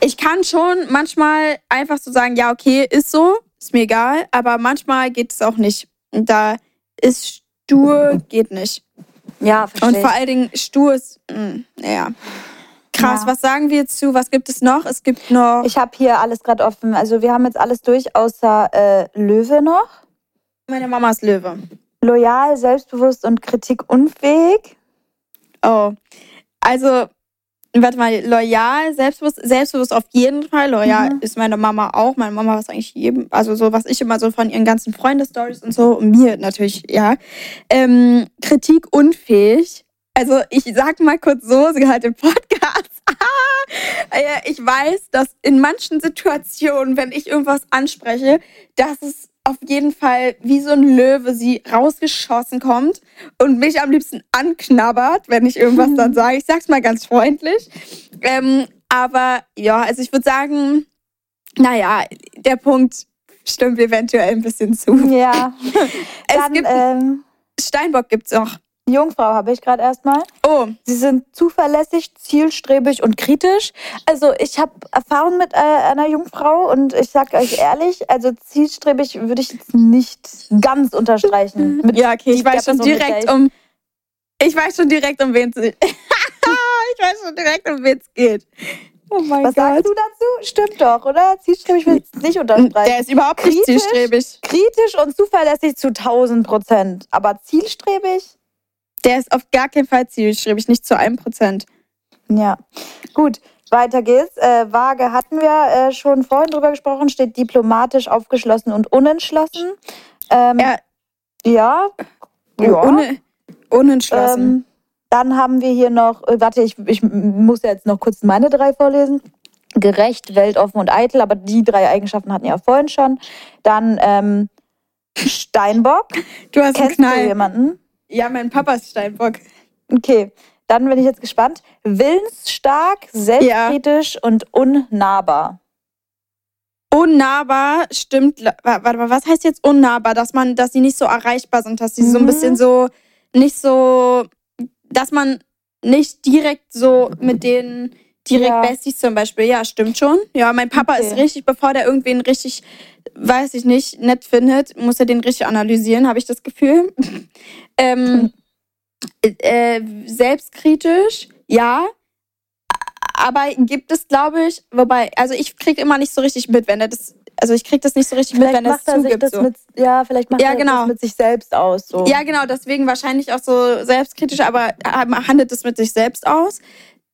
Ich kann schon manchmal einfach so sagen, ja, okay, ist so, ist mir egal, aber manchmal geht es auch nicht. Und da ist stur, geht nicht. Ja, verstehe. Und vor allen Dingen stur ist, mh, ja. Krass, Ja. was sagen wir jetzt zu? Was gibt es noch? Es gibt noch. Ich habe hier alles gerade offen. Also wir haben jetzt alles durch, außer äh, Löwe noch. meine Mama ist Löwe. Loyal, selbstbewusst und kritikunfähig. Oh. Also, warte mal, loyal, selbstbewusst, selbstbewusst auf jeden Fall. Loyal Mhm. ist meine Mama auch. Meine Mama was eigentlich jedem, also so, was ich immer so von ihren ganzen Freundestories und so, und mir natürlich, ja. Ähm, Kritik unfähig. Also ich sag mal kurz so, sie hat im Podcast. Äh, ich weiß, dass in manchen Situationen, wenn ich irgendwas anspreche, dass es auf jeden Fall wie so ein Löwe sie rausgeschossen kommt und mich am liebsten anknabbert, wenn ich irgendwas dann sage. Ich sag's mal ganz freundlich. Ähm, aber ja, also ich würde sagen, naja, der Punkt stimmt eventuell ein bisschen zu. Ja. Es Dann, gibt ähm, Steinbock gibt's auch. Jungfrau habe ich gerade erstmal. Oh, Sie sind zuverlässig, zielstrebig und kritisch. Also ich habe Erfahrung mit äh, einer Jungfrau und ich sage euch ehrlich, also zielstrebig würde ich jetzt nicht ganz unterstreichen. Ja, okay, ich weiß schon direkt um. Ich weiß schon direkt um wen es Ich weiß schon direkt um wen es geht. Oh mein Was sagst du dazu? Stimmt doch, oder? Zielstrebig will ich nicht unterstreichen. Der ist überhaupt nicht Kritisch? zielstrebig. kritisch und zuverlässig zu 1000 Prozent. Aber zielstrebig? Der ist auf gar keinen Fall zielstrebig, nicht zu einem Prozent. Ja. Gut, weiter geht's. Äh, Waage hatten wir äh, schon vorhin drüber gesprochen, steht diplomatisch aufgeschlossen und unentschlossen. Ähm, Ja. ja. Ja. Ohne, unentschlossen. Ähm, dann haben wir hier noch, äh, warte, ich, ich muss jetzt noch kurz meine drei vorlesen. Gerecht, weltoffen und eitel, aber die drei Eigenschaften hatten wir ja vorhin schon. Dann ähm, Steinbock. du hast einen Kennst du Knall. jemanden? Ja, mein Papa ist Steinbock. Okay, dann bin ich jetzt gespannt. Willensstark, selbstkritisch und unnahbar. Unnahbar stimmt. Warte mal, was heißt jetzt unnahbar? Dass man, dass sie nicht so erreichbar sind, dass sie so ein Mhm. bisschen so, nicht so, dass man nicht direkt so mit denen direkt Ja. Besties zum Beispiel. Ja, stimmt schon. Ja, mein Papa Okay. ist richtig, bevor der irgendwen richtig, weiß ich nicht, nett findet, muss er den richtig analysieren, habe ich das Gefühl. ähm, äh, selbstkritisch, ja. Aber gibt es, glaube ich, wobei, also ich kriege immer nicht so richtig mit, wenn er das, also ich kriege das nicht so richtig mit, Vielleicht wenn er es macht er sich zugibt. das So. mit, ja, vielleicht macht Ja, er genau. das mit sich selbst aus. So. Ja, genau, deswegen wahrscheinlich auch so selbstkritisch, aber er handelt es mit sich selbst aus.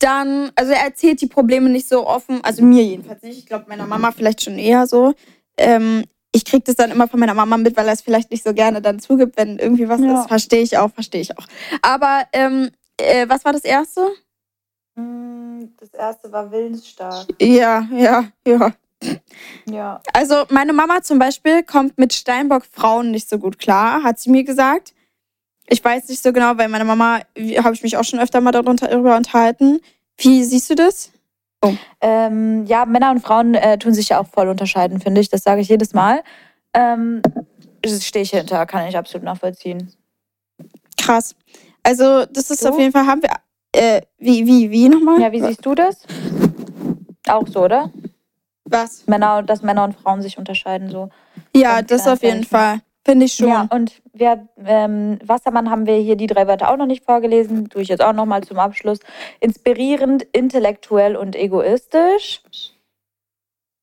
Dann, also er erzählt die Probleme nicht so offen, also mir jedenfalls nicht. Ich glaube, meiner Mama vielleicht schon eher so. Ähm, ich kriege das dann immer von meiner Mama mit, weil er es vielleicht nicht so gerne dann zugibt, wenn irgendwie was Ja. ist. Verstehe ich auch, verstehe ich auch. Aber ähm, äh, was war das erste? Mm, Das erste war willensstark. Ja, ja, ja. Ja. Also meine Mama zum Beispiel kommt mit Steinbock-Frauen nicht so gut klar, hat sie mir gesagt. Ich weiß nicht so genau, weil meine Mama, habe ich mich auch schon öfter mal darunter, darüber unterhalten. Wie siehst du das? Ähm, ja, Männer und Frauen äh, tun sich ja auch voll unterscheiden, finde ich. Das sage ich jedes Mal. Ähm, das stehe ich hinter, kann ich absolut nachvollziehen. Krass. Also das ist Du? auf jeden Fall, haben wir, äh, wie, wie, wie nochmal? Ja, wie siehst du das? Auch so, oder? Was? Männer, dass Männer und Frauen sich unterscheiden so. Ja, das auf jeden. Fall. Finde ich schon. Ja, und wir, ähm, Wassermann haben wir hier die drei Wörter auch noch nicht vorgelesen. Tue ich jetzt auch noch mal zum Abschluss. Inspirierend, intellektuell und egoistisch.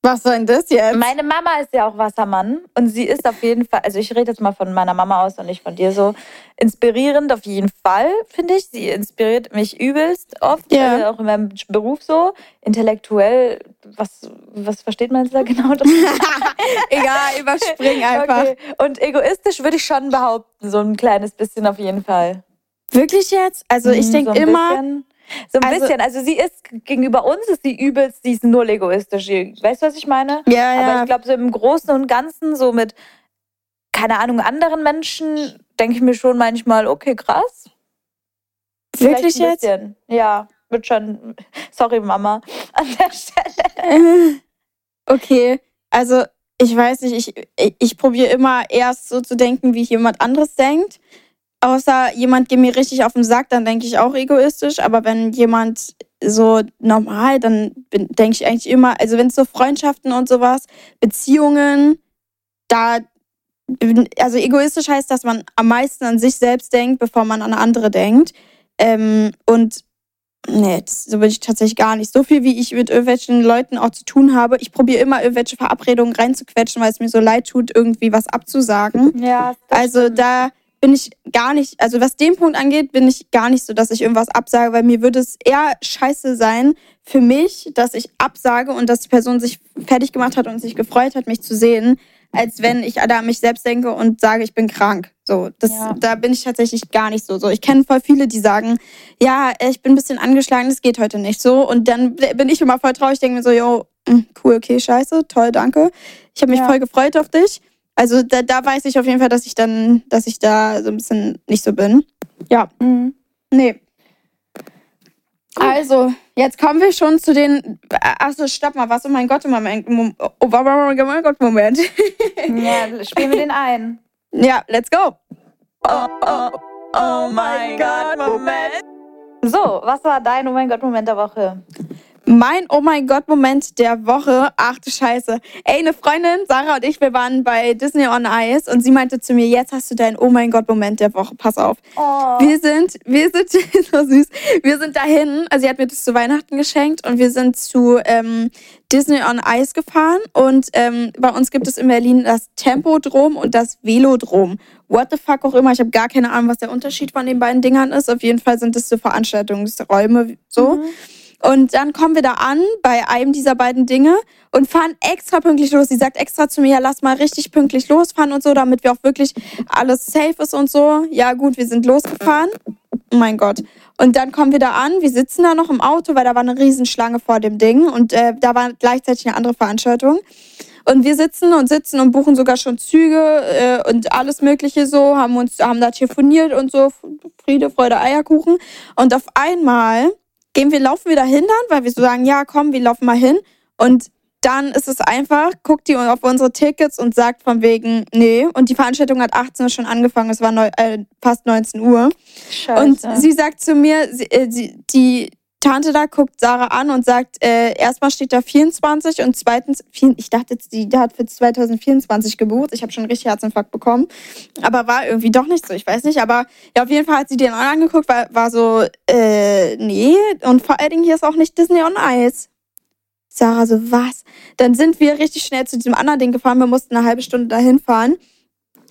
Was soll denn das jetzt? Meine Mama ist ja auch Wassermann und sie ist auf jeden Fall, also ich rede jetzt mal von meiner Mama aus und nicht von dir so, inspirierend auf jeden Fall, finde ich. Sie inspiriert mich übelst oft, Ja. äh, auch in meinem Beruf so. Intellektuell, was, was versteht man jetzt da genau? Egal, überspring einfach. Okay. Und egoistisch würde ich schon behaupten, so ein kleines bisschen auf jeden Fall. Wirklich jetzt? Also ich Mhm, denke so immer, Bisschen. So ein Also- bisschen. Also sie ist gegenüber uns ist sie übelst, sie ist null egoistisch. Weißt du, was ich meine? ja, Aber ja. ich glaube, so im Großen und Ganzen, so mit, keine Ahnung, anderen Menschen, denke ich mir schon manchmal, okay, krass. Vielleicht Wirklich ein jetzt? bisschen. Ja, wird schon. Sorry, Mama, an der Stelle. Okay, also ich weiß nicht, ich, ich, ich probiere immer erst so zu denken, wie jemand anderes denkt. Außer jemand geht mir richtig auf den Sack, dann denke ich auch egoistisch. Aber wenn jemand so normal, dann denke ich eigentlich immer, also wenn es so Freundschaften und sowas, Beziehungen, da, also egoistisch heißt, dass man am meisten an sich selbst denkt, bevor man an andere denkt. Ähm, und Nee, das, so bin ich tatsächlich gar nicht. So viel, wie ich mit irgendwelchen Leuten auch zu tun habe. Ich probiere immer irgendwelche Verabredungen reinzuquetschen, weil es mir so leid tut, irgendwie was abzusagen. Ja, das Also da bin ich gar nicht, also was den Punkt angeht, bin ich gar nicht so, dass ich irgendwas absage, weil mir würde es eher scheiße sein für mich, dass ich absage und dass die Person sich fertig gemacht hat und sich gefreut hat, mich zu sehen, als wenn ich da an mich selbst denke und sage, ich bin krank. So, das, Ja. da bin ich tatsächlich gar nicht so. So, ich kenne voll viele, die sagen, ja, ich bin ein bisschen angeschlagen, das geht heute nicht so. Und dann bin ich immer voll traurig, denke mir so, yo, mm, cool, okay, scheiße, toll, danke. Ich habe mich Ja. voll gefreut auf dich. Also da, da weiß ich auf jeden Fall, dass ich dann, dass ich da so ein bisschen nicht so bin. Ja, Mhm. nee. Also, jetzt kommen wir schon zu den. Achso, stopp mal, was? Oh mein Gott, Moment. Mom- Oh, oh mein Gott, Moment. Ja, spielen wir den ein. ja, let's go. Oh mein Gott, Moment. So, was war dein Oh mein Gott Moment der Woche? Mein Oh mein Gott Moment der Woche. Ach du Scheiße. Ey, eine Freundin, Sarah und ich, wir waren bei Disney on Ice und sie meinte zu mir, jetzt hast du deinen Oh mein Gott Moment der Woche. Pass auf. Oh. Wir sind, wir sind, so süß. Wir sind dahin, also sie hat mir das zu Weihnachten geschenkt und wir sind zu ähm, Disney on Ice gefahren und ähm, bei uns gibt es in Berlin das Tempodrom und das Velodrom. What the fuck auch immer. Ich habe gar keine Ahnung, was der Unterschied von den beiden Dingern ist. Auf jeden Fall sind das so Veranstaltungsräume so. Und dann kommen wir da an bei einem dieser beiden Dinge und fahren extra pünktlich los. Sie sagt extra zu mir, ja, lass mal richtig pünktlich losfahren und so, damit wir auch wirklich alles safe ist und so. Ja, gut, wir sind losgefahren. Oh mein Gott. Und dann kommen wir da an, wir sitzen da noch im Auto, weil da war eine Riesenschlange vor dem Ding und äh, da war gleichzeitig eine andere Veranstaltung. Und wir sitzen und sitzen und buchen sogar schon Züge äh, und alles Mögliche so, haben uns, haben da telefoniert und so, Friede, Freude, Eierkuchen. Und auf einmal gehen wir, laufen wir da hin dann, weil wir so sagen, ja, komm, wir laufen mal hin. Und dann ist es einfach, guckt die auf unsere Tickets und sagt von wegen, nee. Und die Veranstaltung hat 18 Uhr schon angefangen, es war neu, äh, fast 19 Uhr. Scheiße. Und sie sagt zu mir, sie, äh, sie, die Tante da guckt Sarah an und sagt, äh, erstmal steht da 24 und zweitens, ich dachte die hat für 2024 gebucht. Ich habe schon richtig Herzinfarkt bekommen. Aber war irgendwie doch nicht so, ich weiß nicht. Aber ja, auf jeden Fall hat sie den angeguckt, war, war so, äh, nee. Und vor allen Dingen hier ist auch nicht Disney on Ice. Sarah so, was? Dann sind wir richtig schnell zu diesem anderen Ding gefahren. Wir mussten eine halbe Stunde dahin fahren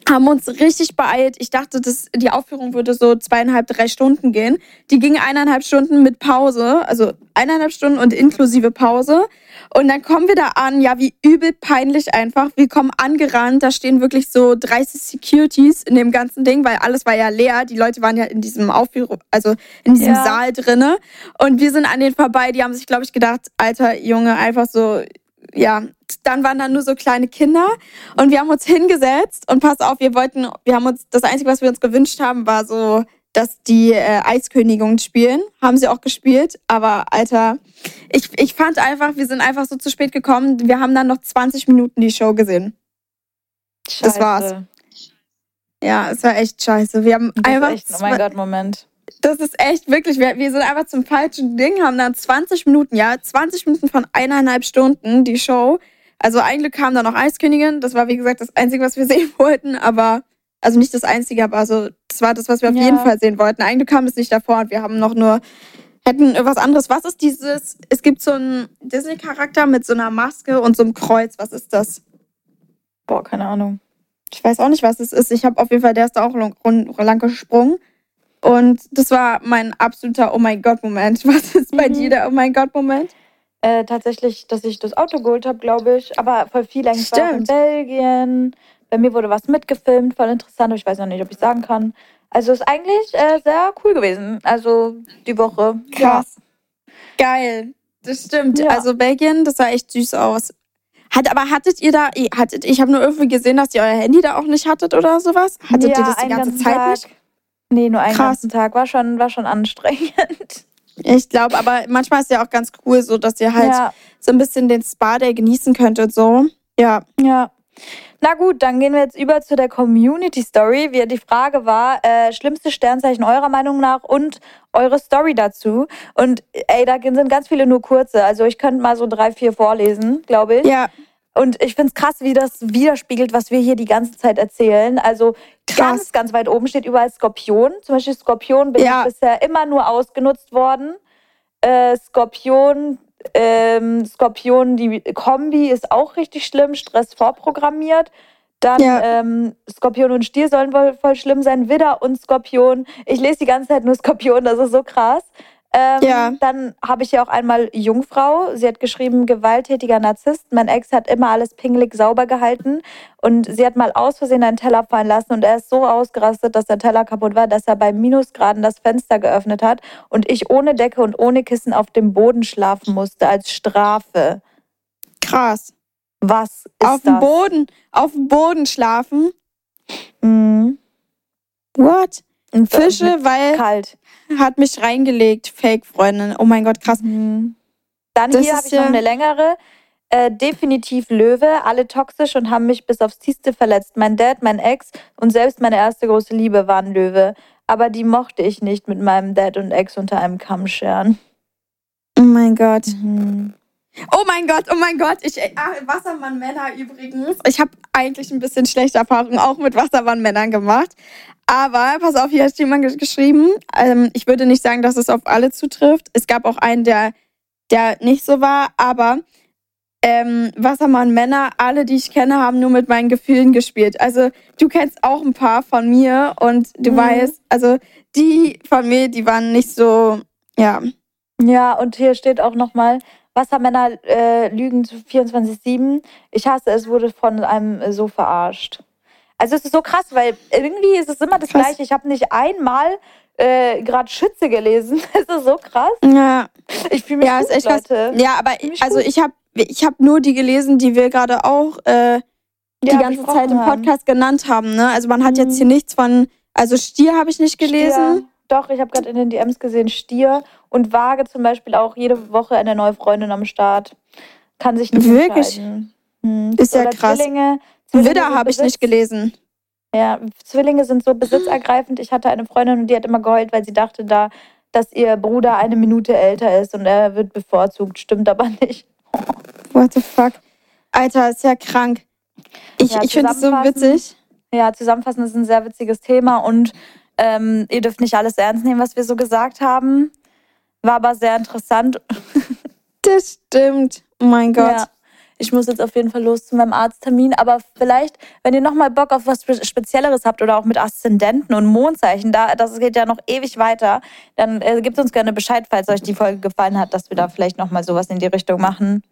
haben uns richtig beeilt. Ich dachte, dass die Aufführung würde so zweieinhalb, drei Stunden gehen. Die ging eineinhalb Stunden mit Pause, also eineinhalb Stunden und inklusive Pause. Und dann kommen wir da an, ja, wie übel peinlich einfach. Wir kommen angerannt, da stehen wirklich so 30 Securities in dem ganzen Ding, weil alles war ja leer. Die Leute waren ja in diesem Aufführung, also in diesem Ja. Saal drinne. Und wir sind an denen vorbei, die haben sich, glaube ich, gedacht, alter Junge, einfach so, ja, dann waren da nur so kleine Kinder und wir haben uns hingesetzt und pass auf, wir wollten, wir haben uns, das Einzige, was wir uns gewünscht haben, war so, dass die äh, Eiskönigin spielen. Haben sie auch gespielt, aber Alter, ich, ich fand einfach, wir sind einfach so zu spät gekommen. Wir haben dann noch 20 Minuten die Show gesehen. das war's. Scheiße. Ja, es war echt scheiße. Wir haben Das einfach. ist echt, oh mein Gott, Moment. Das ist echt wirklich, wir, wir sind einfach zum falschen Ding, haben dann 20 Minuten, ja, 20 Minuten von eineinhalb Stunden die Show. Also eigentlich kam da noch Eiskönigin, das war wie gesagt das Einzige, was wir sehen wollten, aber, also nicht das Einzige, aber also, das war das, was wir auf Ja. jeden Fall sehen wollten. Eigentlich kam es nicht davor und wir haben noch nur, hätten was anderes. Was ist dieses, es gibt so einen Disney-Charakter mit so einer Maske und so einem Kreuz, was ist das? Boah, keine Ahnung. Ich weiß auch nicht, was es ist. Ich habe auf jeden Fall, der ist da auch lang, lang gesprungen. Und das war mein absoluter Oh mein Gott-Moment. Was ist bei Mhm. dir der Oh mein Gott-Moment? Äh, tatsächlich, dass ich das Auto geholt habe, glaube ich. Aber voll viel eigentlich war in. Belgien. Bei mir wurde was mitgefilmt, voll interessant. Ich weiß noch nicht, ob ich sagen kann. Also ist eigentlich äh, sehr cool gewesen. Also die Woche. Krass. Geil. Das stimmt. Ja. Also Belgien, das sah echt süß aus. Hat, aber hattet ihr da, hattet, ich habe nur irgendwie gesehen, dass ihr euer Handy da auch nicht hattet oder sowas? Ja. Hattet ja, ihr das die ganze Zeit Tag. nicht? Nee, nur einen Krass. ganzen Tag. War schon, war schon anstrengend. Ich glaube, aber manchmal ist ja auch ganz cool, so dass ihr halt Ja. so ein bisschen den Spa-Day genießen könntet, so. Ja. Ja. Na gut, dann gehen wir jetzt über zu der Community Story. Wie die Frage war, äh, schlimmste Sternzeichen eurer Meinung nach und eure Story dazu. Und ey, da sind ganz viele nur kurze. Also ich könnte mal so drei, vier vorlesen, glaube ich. Ja, Und ich finde es krass, wie das widerspiegelt, was wir hier die ganze Zeit erzählen. Also Krass. ganz, ganz weit oben steht überall Skorpion. Zum Beispiel Skorpion bin Ja. ich bisher immer nur ausgenutzt worden. Äh, Skorpion, ähm, Skorpion, die Kombi ist auch richtig schlimm, Stress vorprogrammiert. Dann Ja. ähm, Skorpion und Stier sollen wohl voll schlimm sein. Widder und Skorpion. Ich lese die ganze Zeit nur Skorpion, das ist so krass. Ähm, Ja. Dann habe ich ja auch einmal Jungfrau. Sie hat geschrieben, gewalttätiger Narzisst. Mein Ex hat immer alles pingelig sauber gehalten. Und sie hat mal aus Versehen einen Teller fallen lassen und er ist so ausgerastet, dass der Teller kaputt war, dass er bei Minusgraden das Fenster geöffnet hat und ich ohne Decke und ohne Kissen auf dem Boden schlafen musste als Strafe. Krass. Was ist auf dem? Boden, auf dem Boden schlafen. Mhm. What? Und Fische, weil kalt. Hat mich reingelegt, Fake-Freundin. Oh mein Gott, krass. Mhm. Dann Das hier habe ich ja- noch eine längere. Äh, definitiv Löwe, alle toxisch und haben mich bis aufs Tiefste verletzt. Mein Dad, mein Ex und selbst meine erste große Liebe waren Löwe. Aber die mochte ich nicht mit meinem Dad und Ex unter einem Kamm scheren. Oh mein Gott. Mhm. Oh mein Gott, oh mein Gott. Ich, ah, Wassermann-Männer übrigens. Ich habe eigentlich ein bisschen schlechte Erfahrungen auch mit Wassermann-Männern gemacht. Aber pass auf, hier hat jemand ge- geschrieben. Ähm, ich würde nicht sagen, dass es auf alle zutrifft. Es gab auch einen, der, der nicht so war. Aber ähm, Wassermann-Männer, alle, die ich kenne, haben nur mit meinen Gefühlen gespielt. Also du kennst auch ein paar von mir und du Mhm. weißt, also die von mir, die waren nicht so, ja. Ja, und hier steht auch nochmal, Wassermänner äh, lügen zu 24-7. Ich hasse es, wurde von einem so verarscht. Also es ist so krass, weil irgendwie ist es immer das Krass. Gleiche. Ich habe nicht einmal äh, gerade Schütze gelesen. Es ist so krass. Ja, Ich fühle mich Ja, gut, ist echt krass. Leute. Ja, aber Ziemlich also gut. ich habe ich hab nur die gelesen, die wir gerade auch äh, die Ja, ganze Zeit im haben. Podcast genannt haben. Ne? Also man hat Mhm. jetzt hier nichts von, also Stier habe ich nicht gelesen. Stier. Doch, ich habe gerade in den DMs gesehen, Stier und Waage zum Beispiel auch jede Woche eine neue Freundin am Start. Kann sich nicht Wirklich? Hm. Ist ja krass. Zwillinge. Zwillinge Widder habe ich nicht gelesen. Ja, Zwillinge sind so besitzergreifend. Ich hatte eine Freundin und die hat immer geheult, weil sie dachte da, dass ihr Bruder eine Minute älter ist und er wird bevorzugt. Stimmt aber nicht. What the fuck? Alter, ist ja krank. Ich, Ja, ich finde es so witzig. Ja, zusammenfassend ist ein sehr witziges Thema und ähm, ihr dürft nicht alles ernst nehmen, was wir so gesagt haben. War aber sehr interessant. Das stimmt. Oh mein Gott. Ja. Ich muss jetzt auf jeden Fall los zu meinem Arzttermin. Aber vielleicht, wenn ihr nochmal Bock auf was Spe- Spezielleres habt oder auch mit Aszendenten und Mondzeichen, da, das geht ja noch ewig weiter, dann äh, gebt uns gerne Bescheid, falls euch die Folge gefallen hat, dass wir da vielleicht nochmal sowas in die Richtung machen.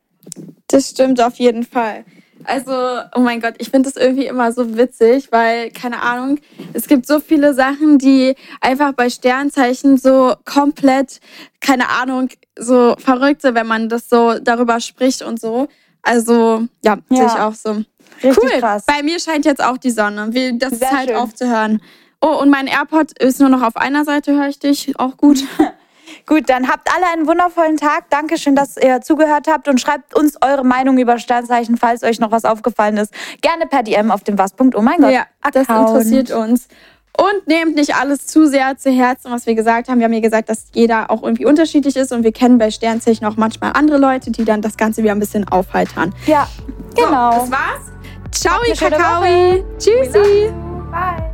Das stimmt auf jeden Fall. Also, oh mein Gott, ich finde es irgendwie immer so witzig, weil, keine Ahnung, es gibt so viele Sachen, die einfach bei Sternzeichen so komplett, keine Ahnung, so verrückt sind, wenn man das so darüber spricht und so. Also, ja, Ja. sehe ich auch so. Richtig cool. krass. Bei mir scheint jetzt auch die Sonne. Das Sehr ist halt schön. aufzuhören. Oh, und mein AirPod ist nur noch auf einer Seite, höre ich dich. Auch gut. Gut, dann habt alle einen wundervollen Tag. Dankeschön, dass ihr zugehört habt und schreibt uns eure Meinung über Sternzeichen, falls euch noch was aufgefallen ist. Gerne per DM auf dem was. Oh mein Gott. Ja, das Account. interessiert uns. Und nehmt nicht alles zu sehr zu Herzen, was wir gesagt haben. Wir haben ja gesagt, dass jeder auch irgendwie unterschiedlich ist und wir kennen bei Sternzeichen auch manchmal andere Leute, die dann das Ganze wieder ein bisschen aufheitern. Ja, genau. So, das war's. Ciao, Kakaoi. Tschüssi. Bye.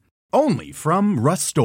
Only from Rust